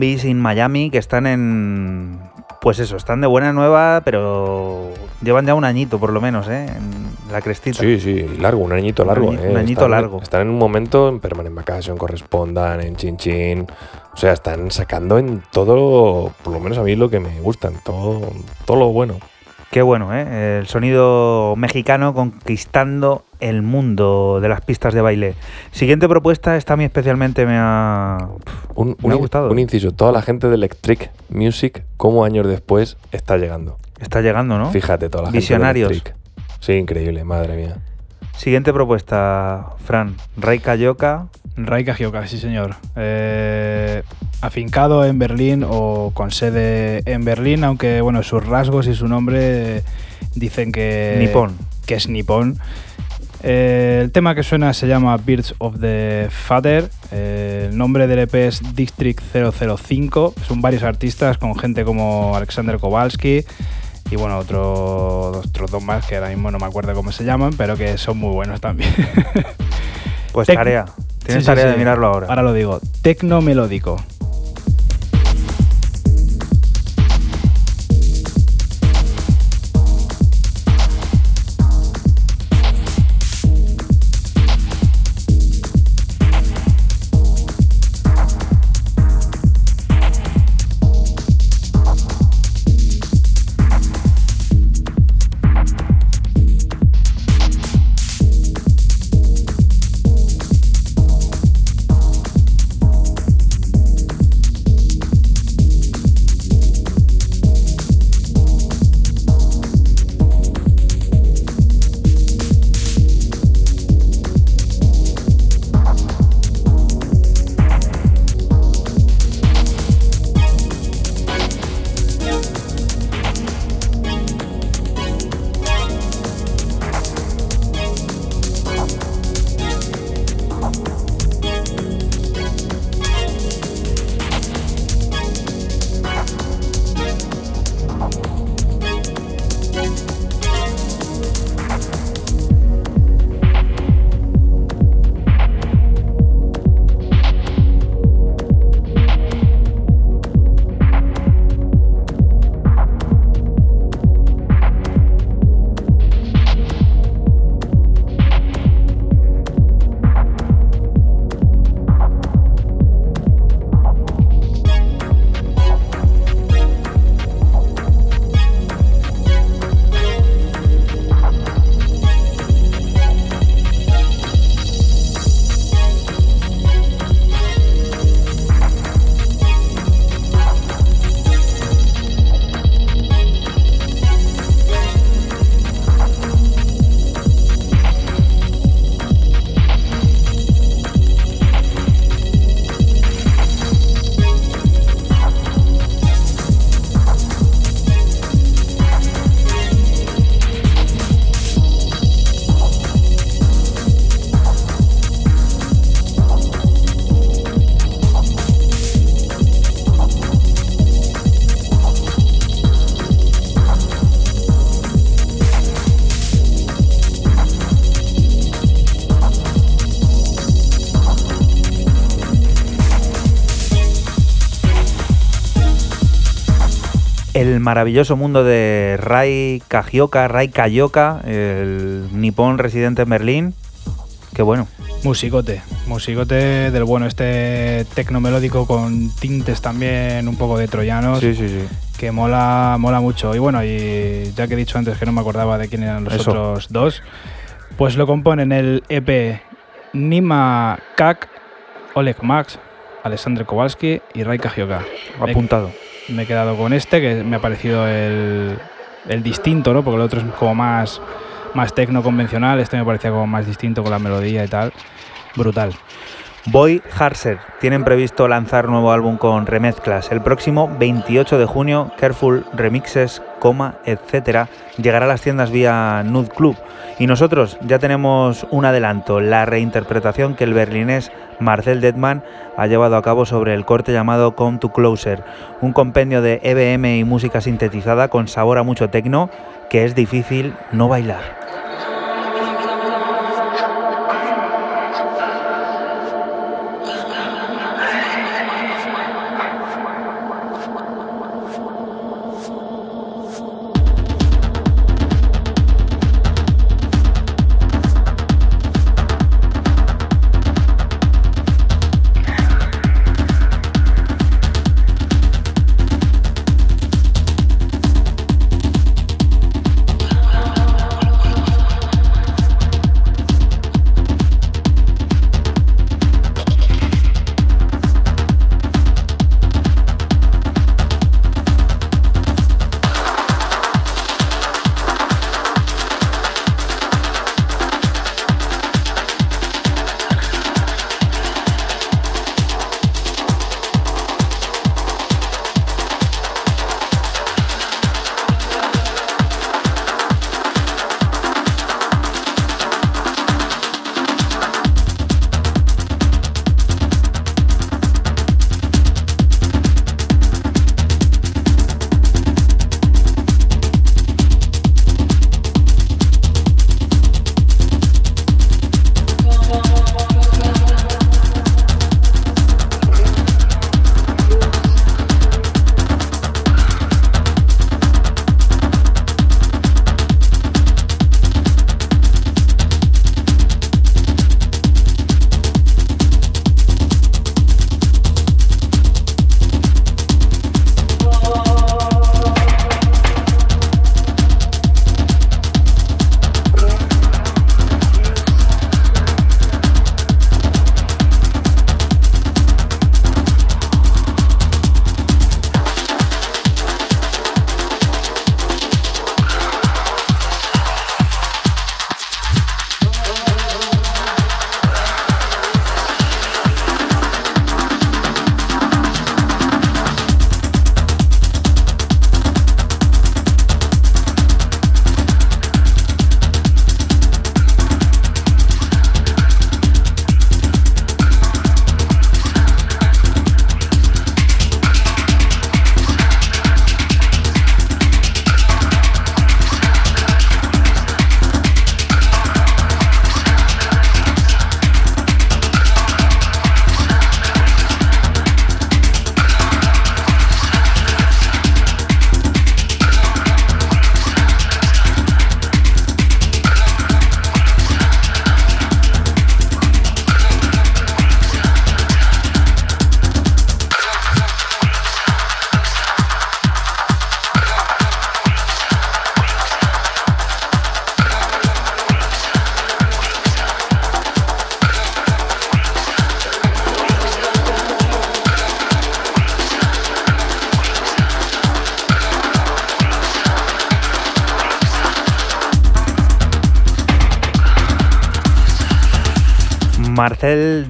Zombies in Miami que están en. Pues eso, están de buena nueva, pero llevan ya un añito por lo menos, ¿eh? En la crestita. Sí, sí, largo, un añito Un largo. eh. un añito Están- largo. Están en un momento en Permanent Vacation, correspondan, en Chin Chin. O sea, están sacando en todo, por lo menos a mí lo que me gustan, todo, todo lo bueno. Qué bueno, ¿eh? El sonido mexicano conquistando el mundo de las pistas de baile. Siguiente propuesta, esta a mí especialmente me ha... Un, Me un ha gustado. un inciso, toda la gente de Electric Music, como años después está llegando. Está llegando, ¿no? Fíjate, toda la Visionarios. gente de Electric. Sí, increíble, madre mía. Siguiente propuesta, Fran. Ray Kayoka. Raika Gioka, sí señor. Eh, afincado en Berlín o con sede en Berlín, aunque bueno, sus rasgos y su nombre dicen que, Nippon. que es nipón. Eh, el tema que suena se llama Birds of the Father. Eh, el nombre del EP es District 005. Son varios artistas con gente como Alexander Kowalski y bueno, otro- otros dos más que ahora mismo no me acuerdo cómo se llaman, pero que son muy buenos también. Pues Tec- tarea. Tienes Sí, sí, tarea sí. de mirarlo ahora. Ahora lo digo. Tecno melódico. Maravilloso mundo de Rai Kajioka, Rai Kayoka, el nipón residente en Berlín. Qué bueno. Musicote, musicote del bueno, este tecno melódico con tintes también un poco de troyanos, Sí, sí, sí. que mola, mola mucho. Y bueno, y ya que he dicho antes que no me acordaba de quién eran los Eso. otros dos, pues lo componen el EP Nima Kak, Oleg Max, Alexandre Kowalski y Rai Kajioka. Me- Apuntado. Me he quedado con este, que me ha parecido el, el distinto, ¿no? Porque el otro es como más, más tecno convencional, este me parecía como más distinto con la melodía y tal. Brutal. Boy Harser tienen previsto lanzar nuevo álbum con remezclas. El próximo 28 de junio, Careful Remixes, coma, etcétera, llegará a las tiendas vía Nude Club. Y nosotros ya tenemos un adelanto, la reinterpretación que el berlinés Marcel Detman ha llevado a cabo sobre el corte llamado Come to Closer, un compendio de EBM y música sintetizada con sabor a mucho tecno que es difícil no bailar.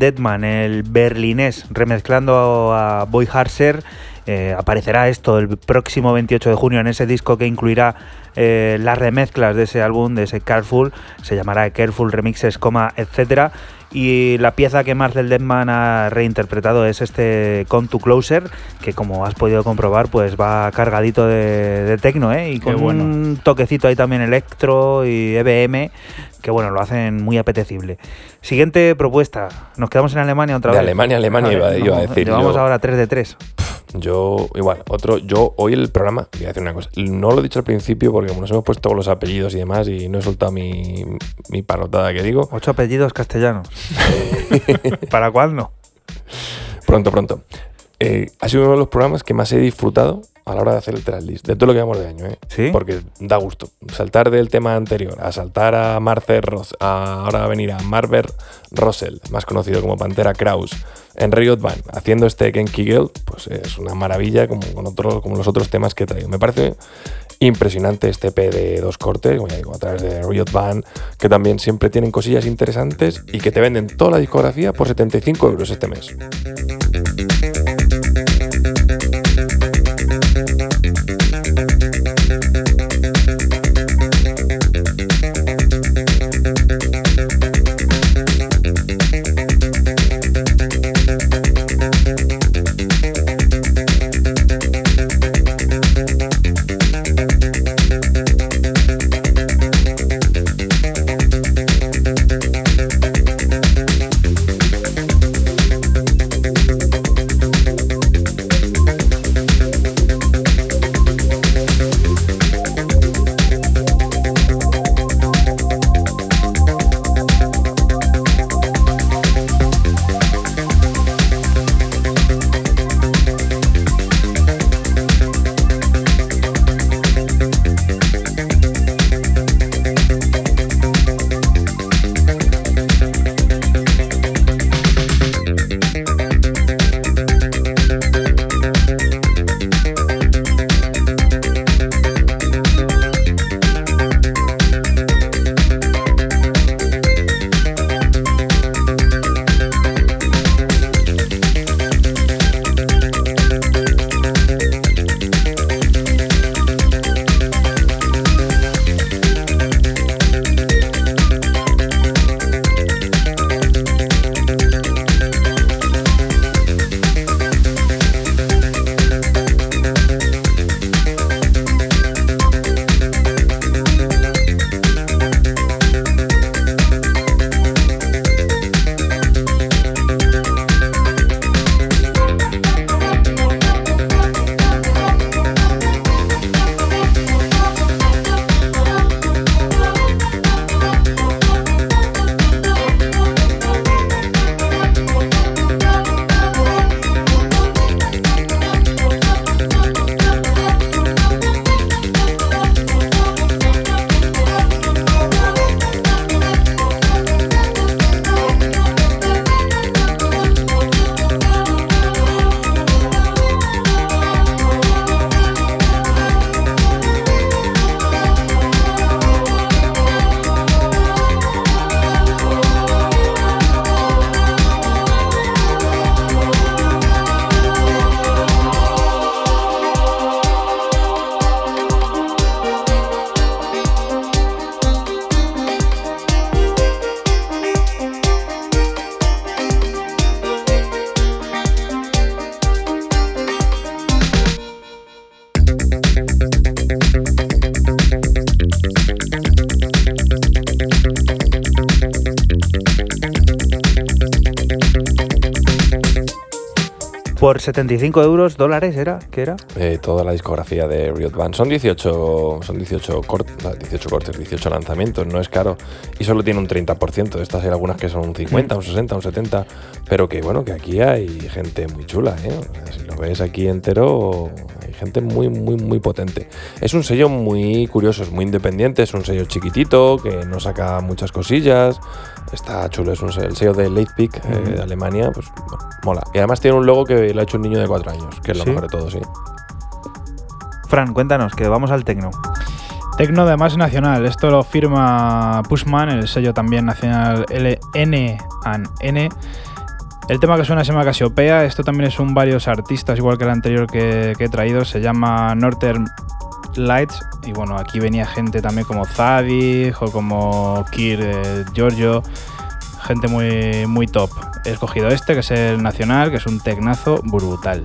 Detman, el berlinés, remezclando a Boy Harser. Eh, aparecerá esto el próximo 28 de junio en ese disco que incluirá eh, las remezclas de ese álbum, de ese Careful. Se llamará Careful Remixes, coma, etcétera. Y la pieza que Marcel Detman ha reinterpretado es este Come to Closer, que como has podido comprobar, pues va cargadito de, de tecno, ¿eh? Y con bueno. un toquecito ahí también electro y EBM, que bueno, lo hacen muy apetecible. Siguiente propuesta. Nos quedamos en Alemania otra De vez. Alemania, Alemania iba- iba a decir Llevamos yo. ahora 3 de 3. Yo, igual, otro, yo hoy el programa, voy a decir una cosa, no lo he dicho al principio porque nos hemos puesto los apellidos y demás y no he soltado mi, mi palotada que digo, Ocho apellidos castellanos. ¿Para cuándo? pronto, pronto. Eh, ha sido uno de los programas que más he disfrutado a la hora de hacer el tracklist, de todo lo que llevamos de año, ¿eh? ¿Sí? Porque da gusto. Saltar del tema anterior a saltar a Marcel Ross, a ahora a venir a Marver Russell, más conocido como Pantera Kraus, en Riot Band, haciendo este Genki Girl, pues es una maravilla como, con otro- como los otros temas que he traído. Me parece impresionante este EP de dos cortes, como ya digo, a través de Riot Band, que también siempre tienen cosillas interesantes y que te venden toda la discografía por 75 euros este mes. 75 euros, dólares, ¿era? ¿Qué era? Eh, toda la discografía de Riot Band. Son 18, son 18, cort- no, 18 cortes, 18 lanzamientos, no es caro. Y solo tiene un 30%. De estas hay algunas que son un 50, un 60, un 70. Pero que bueno, que aquí hay gente muy chula, ¿eh? O sea, si lo ves aquí entero, hay gente muy, muy, muy potente. Es un sello muy curioso, es muy independiente, es un sello chiquitito, que no saca muchas cosillas. Está chulo, es un sello, el sello de Late Peak eh, de Alemania, pues bueno, mola. Y además tiene un logo que lo ha hecho un niño de 4 años, que es lo ¿Sí? mejor de todo, sí. Fran, cuéntanos, que vamos al tecno. Tecno además nacional, esto lo firma Pushman, el sello también nacional LN El tema que suena se llama Casiopea, esto también es un varios artistas, igual que el anterior que, que he traído, se llama Northern Lights. Y bueno, aquí venía gente también como Zadig o como Kir eh, Giorgio, gente muy, muy top. He escogido este, que es el nacional, que es un tecnazo brutal.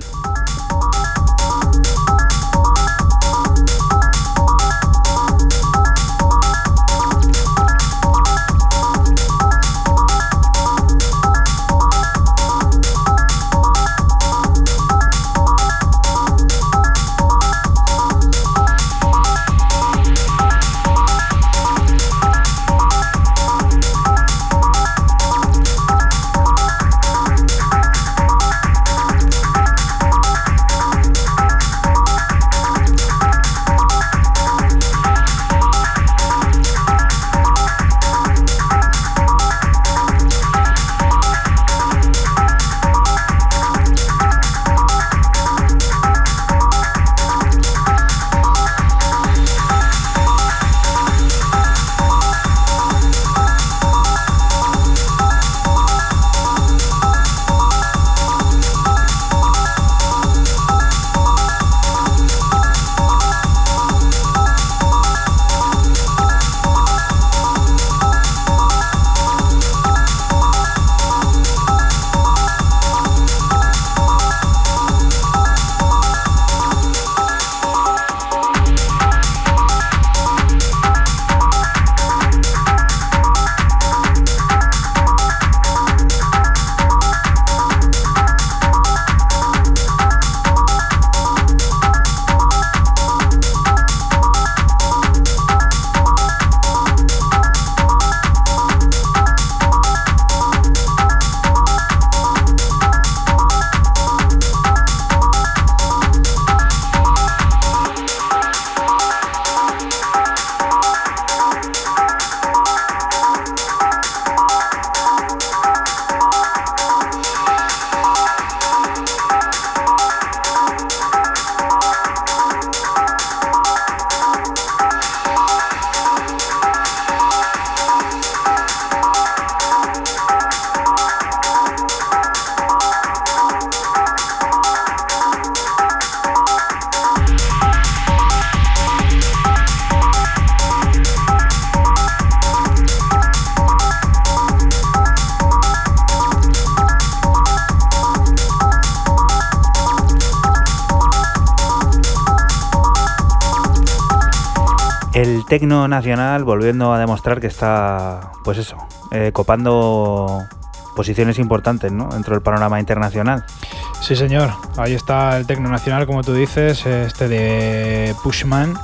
Tecno nacional volviendo a demostrar que está, pues eso, eh, copando posiciones importantes ¿no? dentro del panorama internacional. Sí, señor. Ahí está el tecno nacional, como tú dices, este de Pushman,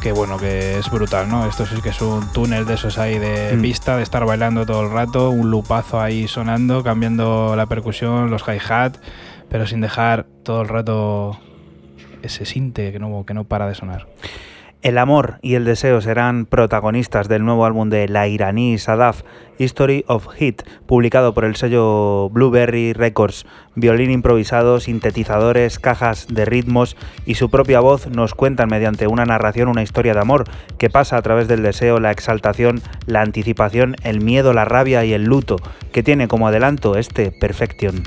que bueno, que es brutal, ¿no? Esto sí que es un túnel de esos ahí de Mm. pista, de estar bailando todo el rato, un lupazo ahí sonando, cambiando la percusión, los hi-hat, pero sin dejar todo el rato ese sinte que no, que no para de sonar. El amor y el deseo serán protagonistas del nuevo álbum de la iraní Sadaf, History of Hit, publicado por el sello Blueberry Records. Violín improvisado, sintetizadores, cajas de ritmos y su propia voz nos cuentan mediante una narración una historia de amor que pasa a través del deseo, la exaltación, la anticipación, el miedo, la rabia y el luto, que tiene como adelanto este Perfection.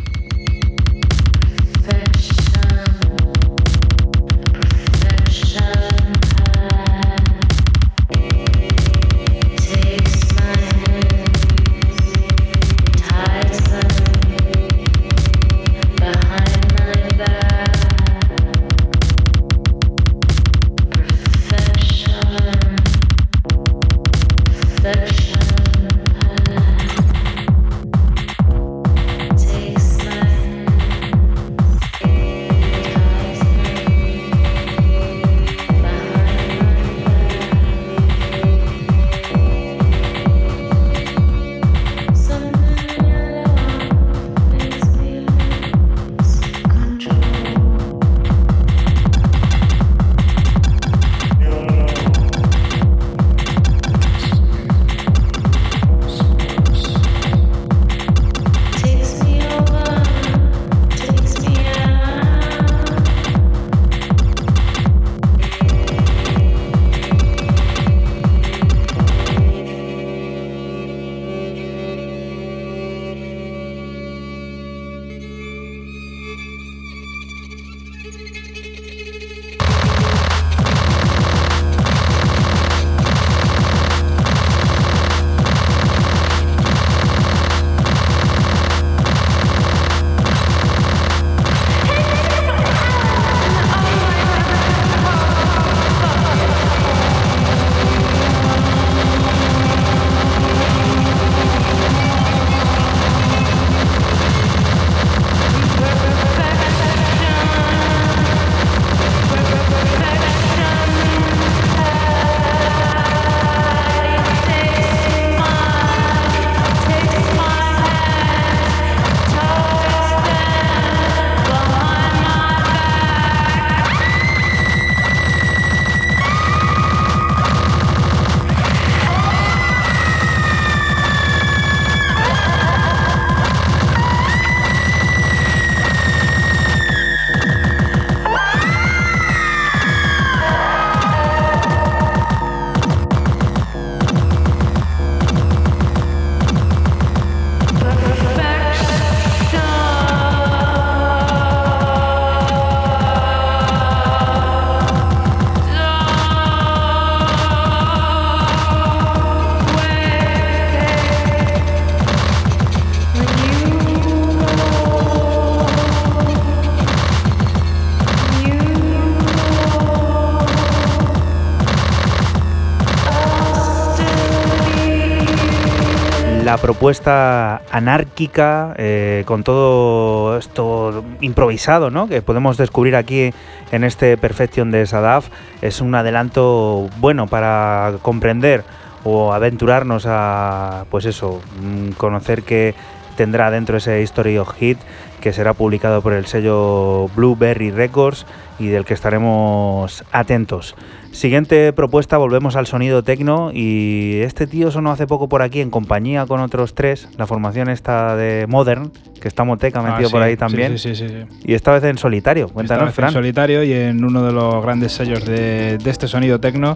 Propuesta anárquica, eh, con todo esto improvisado, ¿no? Que podemos descubrir aquí en este Perfection de Sadaf, es un adelanto bueno para comprender o aventurarnos a, pues eso, mm, conocer que tendrá dentro ese History of Hit que será publicado por el sello Blueberry Records y del que estaremos atentos. Siguiente propuesta, volvemos al sonido tecno y este tío sonó hace poco por aquí en compañía con otros tres, la formación esta de Modern, que está Moteca metido Ah, por sí, ahí también. Sí, sí. Y esta vez en solitario, cuéntanos, vez en Fran. solitario y en uno de los grandes sellos de, de este sonido tecno.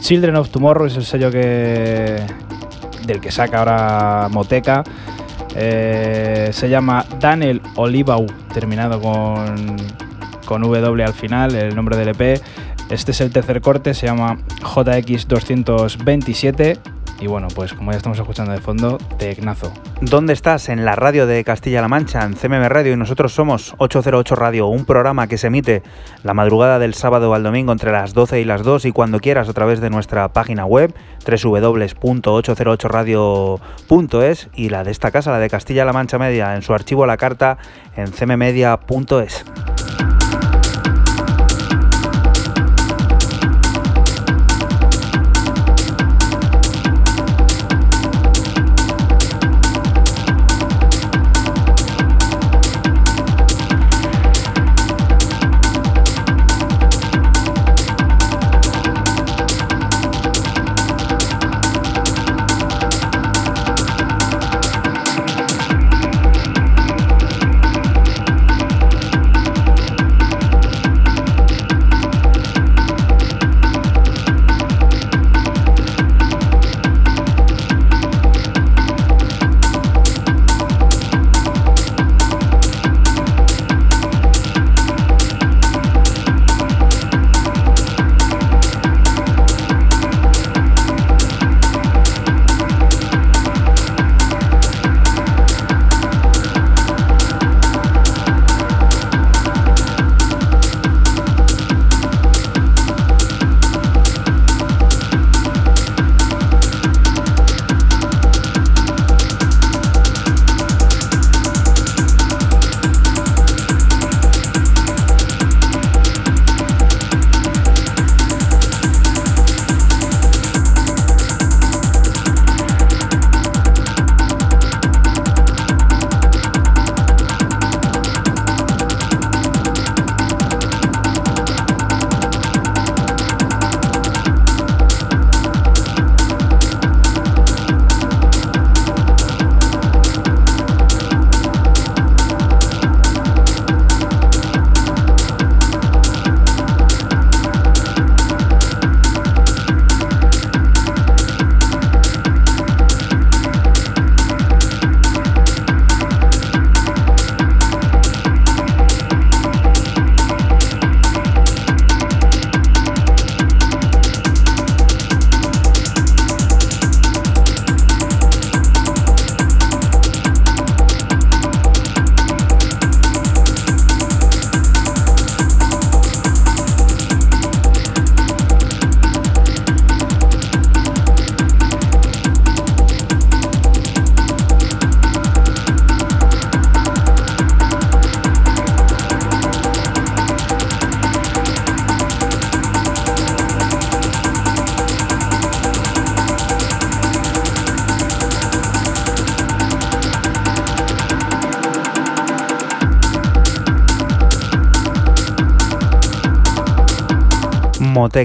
Children of Tomorrow es el sello que del que saca ahora Moteca. Eh, se llama Daniel Olivau, terminado con, con W al final, el nombre del EP. Este es el tercer corte, se llama JX227. Y bueno, pues como ya estamos escuchando de fondo, Tecnazo. ¿Dónde estás? En la radio de Castilla-La Mancha, en CMM Radio, y nosotros somos 808 Radio, un programa que se emite la madrugada del sábado al domingo entre las 12 y las 2 y cuando quieras a través de nuestra página web www.808radio.es y la de esta casa, la de Castilla-La Mancha Media, en su archivo a la carta en cmmedia.es.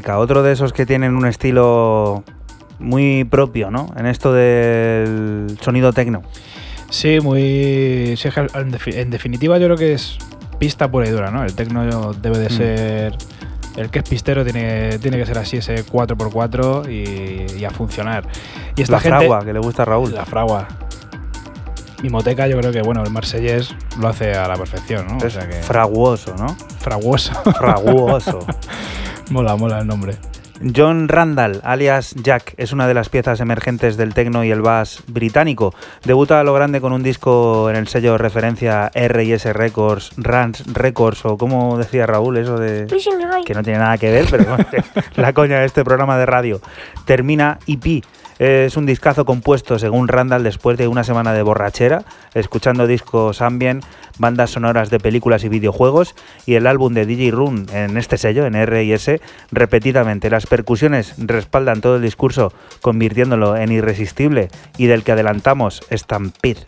Otro de esos que tienen un estilo muy propio, ¿no? En esto del sonido tecno. Sí, muy. sí, en, defi- en definitiva, yo creo que es pista pura y dura, ¿no? El tecno debe de Mm. ser. El que es pistero tiene, tiene que ser así, ese 4x4 y, y a funcionar. Y esta La gente, fragua que le gusta a Raúl. La fragua. Y Moteca, yo creo que, bueno, el marsellés lo hace a la perfección, ¿no? O Es sea que. fraguoso, ¿no? fraguoso. Fraguoso. mola, mola el nombre. John Randall, alias Jack, es una de las piezas emergentes del techno y el bass británico. Debuta a lo grande con un disco en el sello referencia R&S Records, Rans Records o como decía Raúl, eso de que no tiene nada que ver, pero bueno, la coña de este programa de radio. Termina EP. Es un discazo compuesto, según Randall, después de una semana de borrachera, escuchando discos ambient, bandas sonoras de películas y videojuegos, y el álbum de DJ Run en este sello, en R&S, repetidamente. Las percusiones respaldan todo el discurso, convirtiéndolo en irresistible, y del que adelantamos Stampede.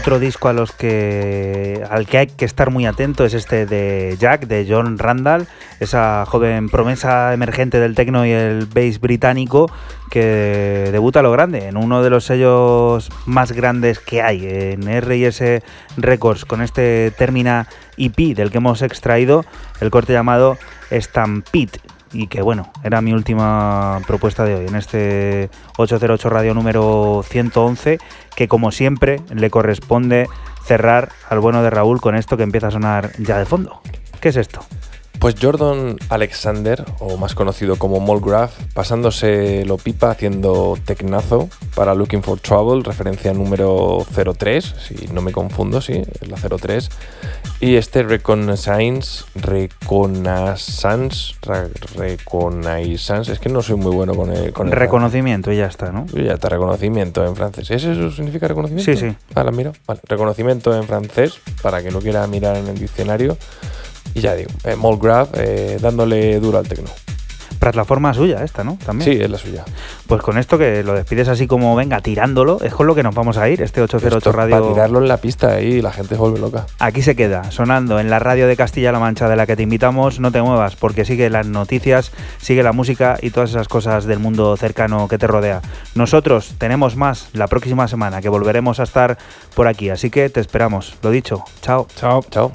Otro disco a los que, al que hay que estar muy atento es este de Jack, de John Randall, esa joven promesa emergente del techno y el bass británico que debuta a lo grande en uno de los sellos más grandes que hay, en R&S Records, con este Termina EP del que hemos extraído el corte llamado Stampede y que bueno, era mi última propuesta de hoy. En este 808 Radio número 111, que como siempre le corresponde cerrar al bueno de Raúl con esto que empieza a sonar ya de fondo. ¿Qué es esto? Pues Jordan Alexander, o más conocido como Molgraph, pasándose lo pipa haciendo tecnazo para Looking for Trouble, referencia número 03, si no me confundo, sí, es la 03. Y este Reconnaissance, Reconnaissance, Reconnaissance, es que no soy muy bueno con el, con el Reconocimiento y ya está, ¿no? Ya está, reconocimiento en francés. ¿Es ¿Eso significa reconocimiento? Sí, sí. Ah, la miro. Vale. Reconocimiento en francés, para que lo quiera mirar en el diccionario. Y ya digo, eh, Molgrave eh, dándole duro al tecno. Plataforma suya esta, ¿no? También. Sí, es la suya. Pues con esto que lo despides así como venga, tirándolo, es con lo que nos vamos a ir, este 808 Esto Radio. Para tirarlo en la pista ahí y la gente se vuelve loca. Aquí se queda, sonando en la radio de Castilla-La Mancha de la que te invitamos. No te muevas porque sigue las noticias, sigue la música y todas esas cosas del mundo cercano que te rodea. Nosotros tenemos más la próxima semana que volveremos a estar por aquí, así que te esperamos. Lo dicho, chao. Chao. Chao.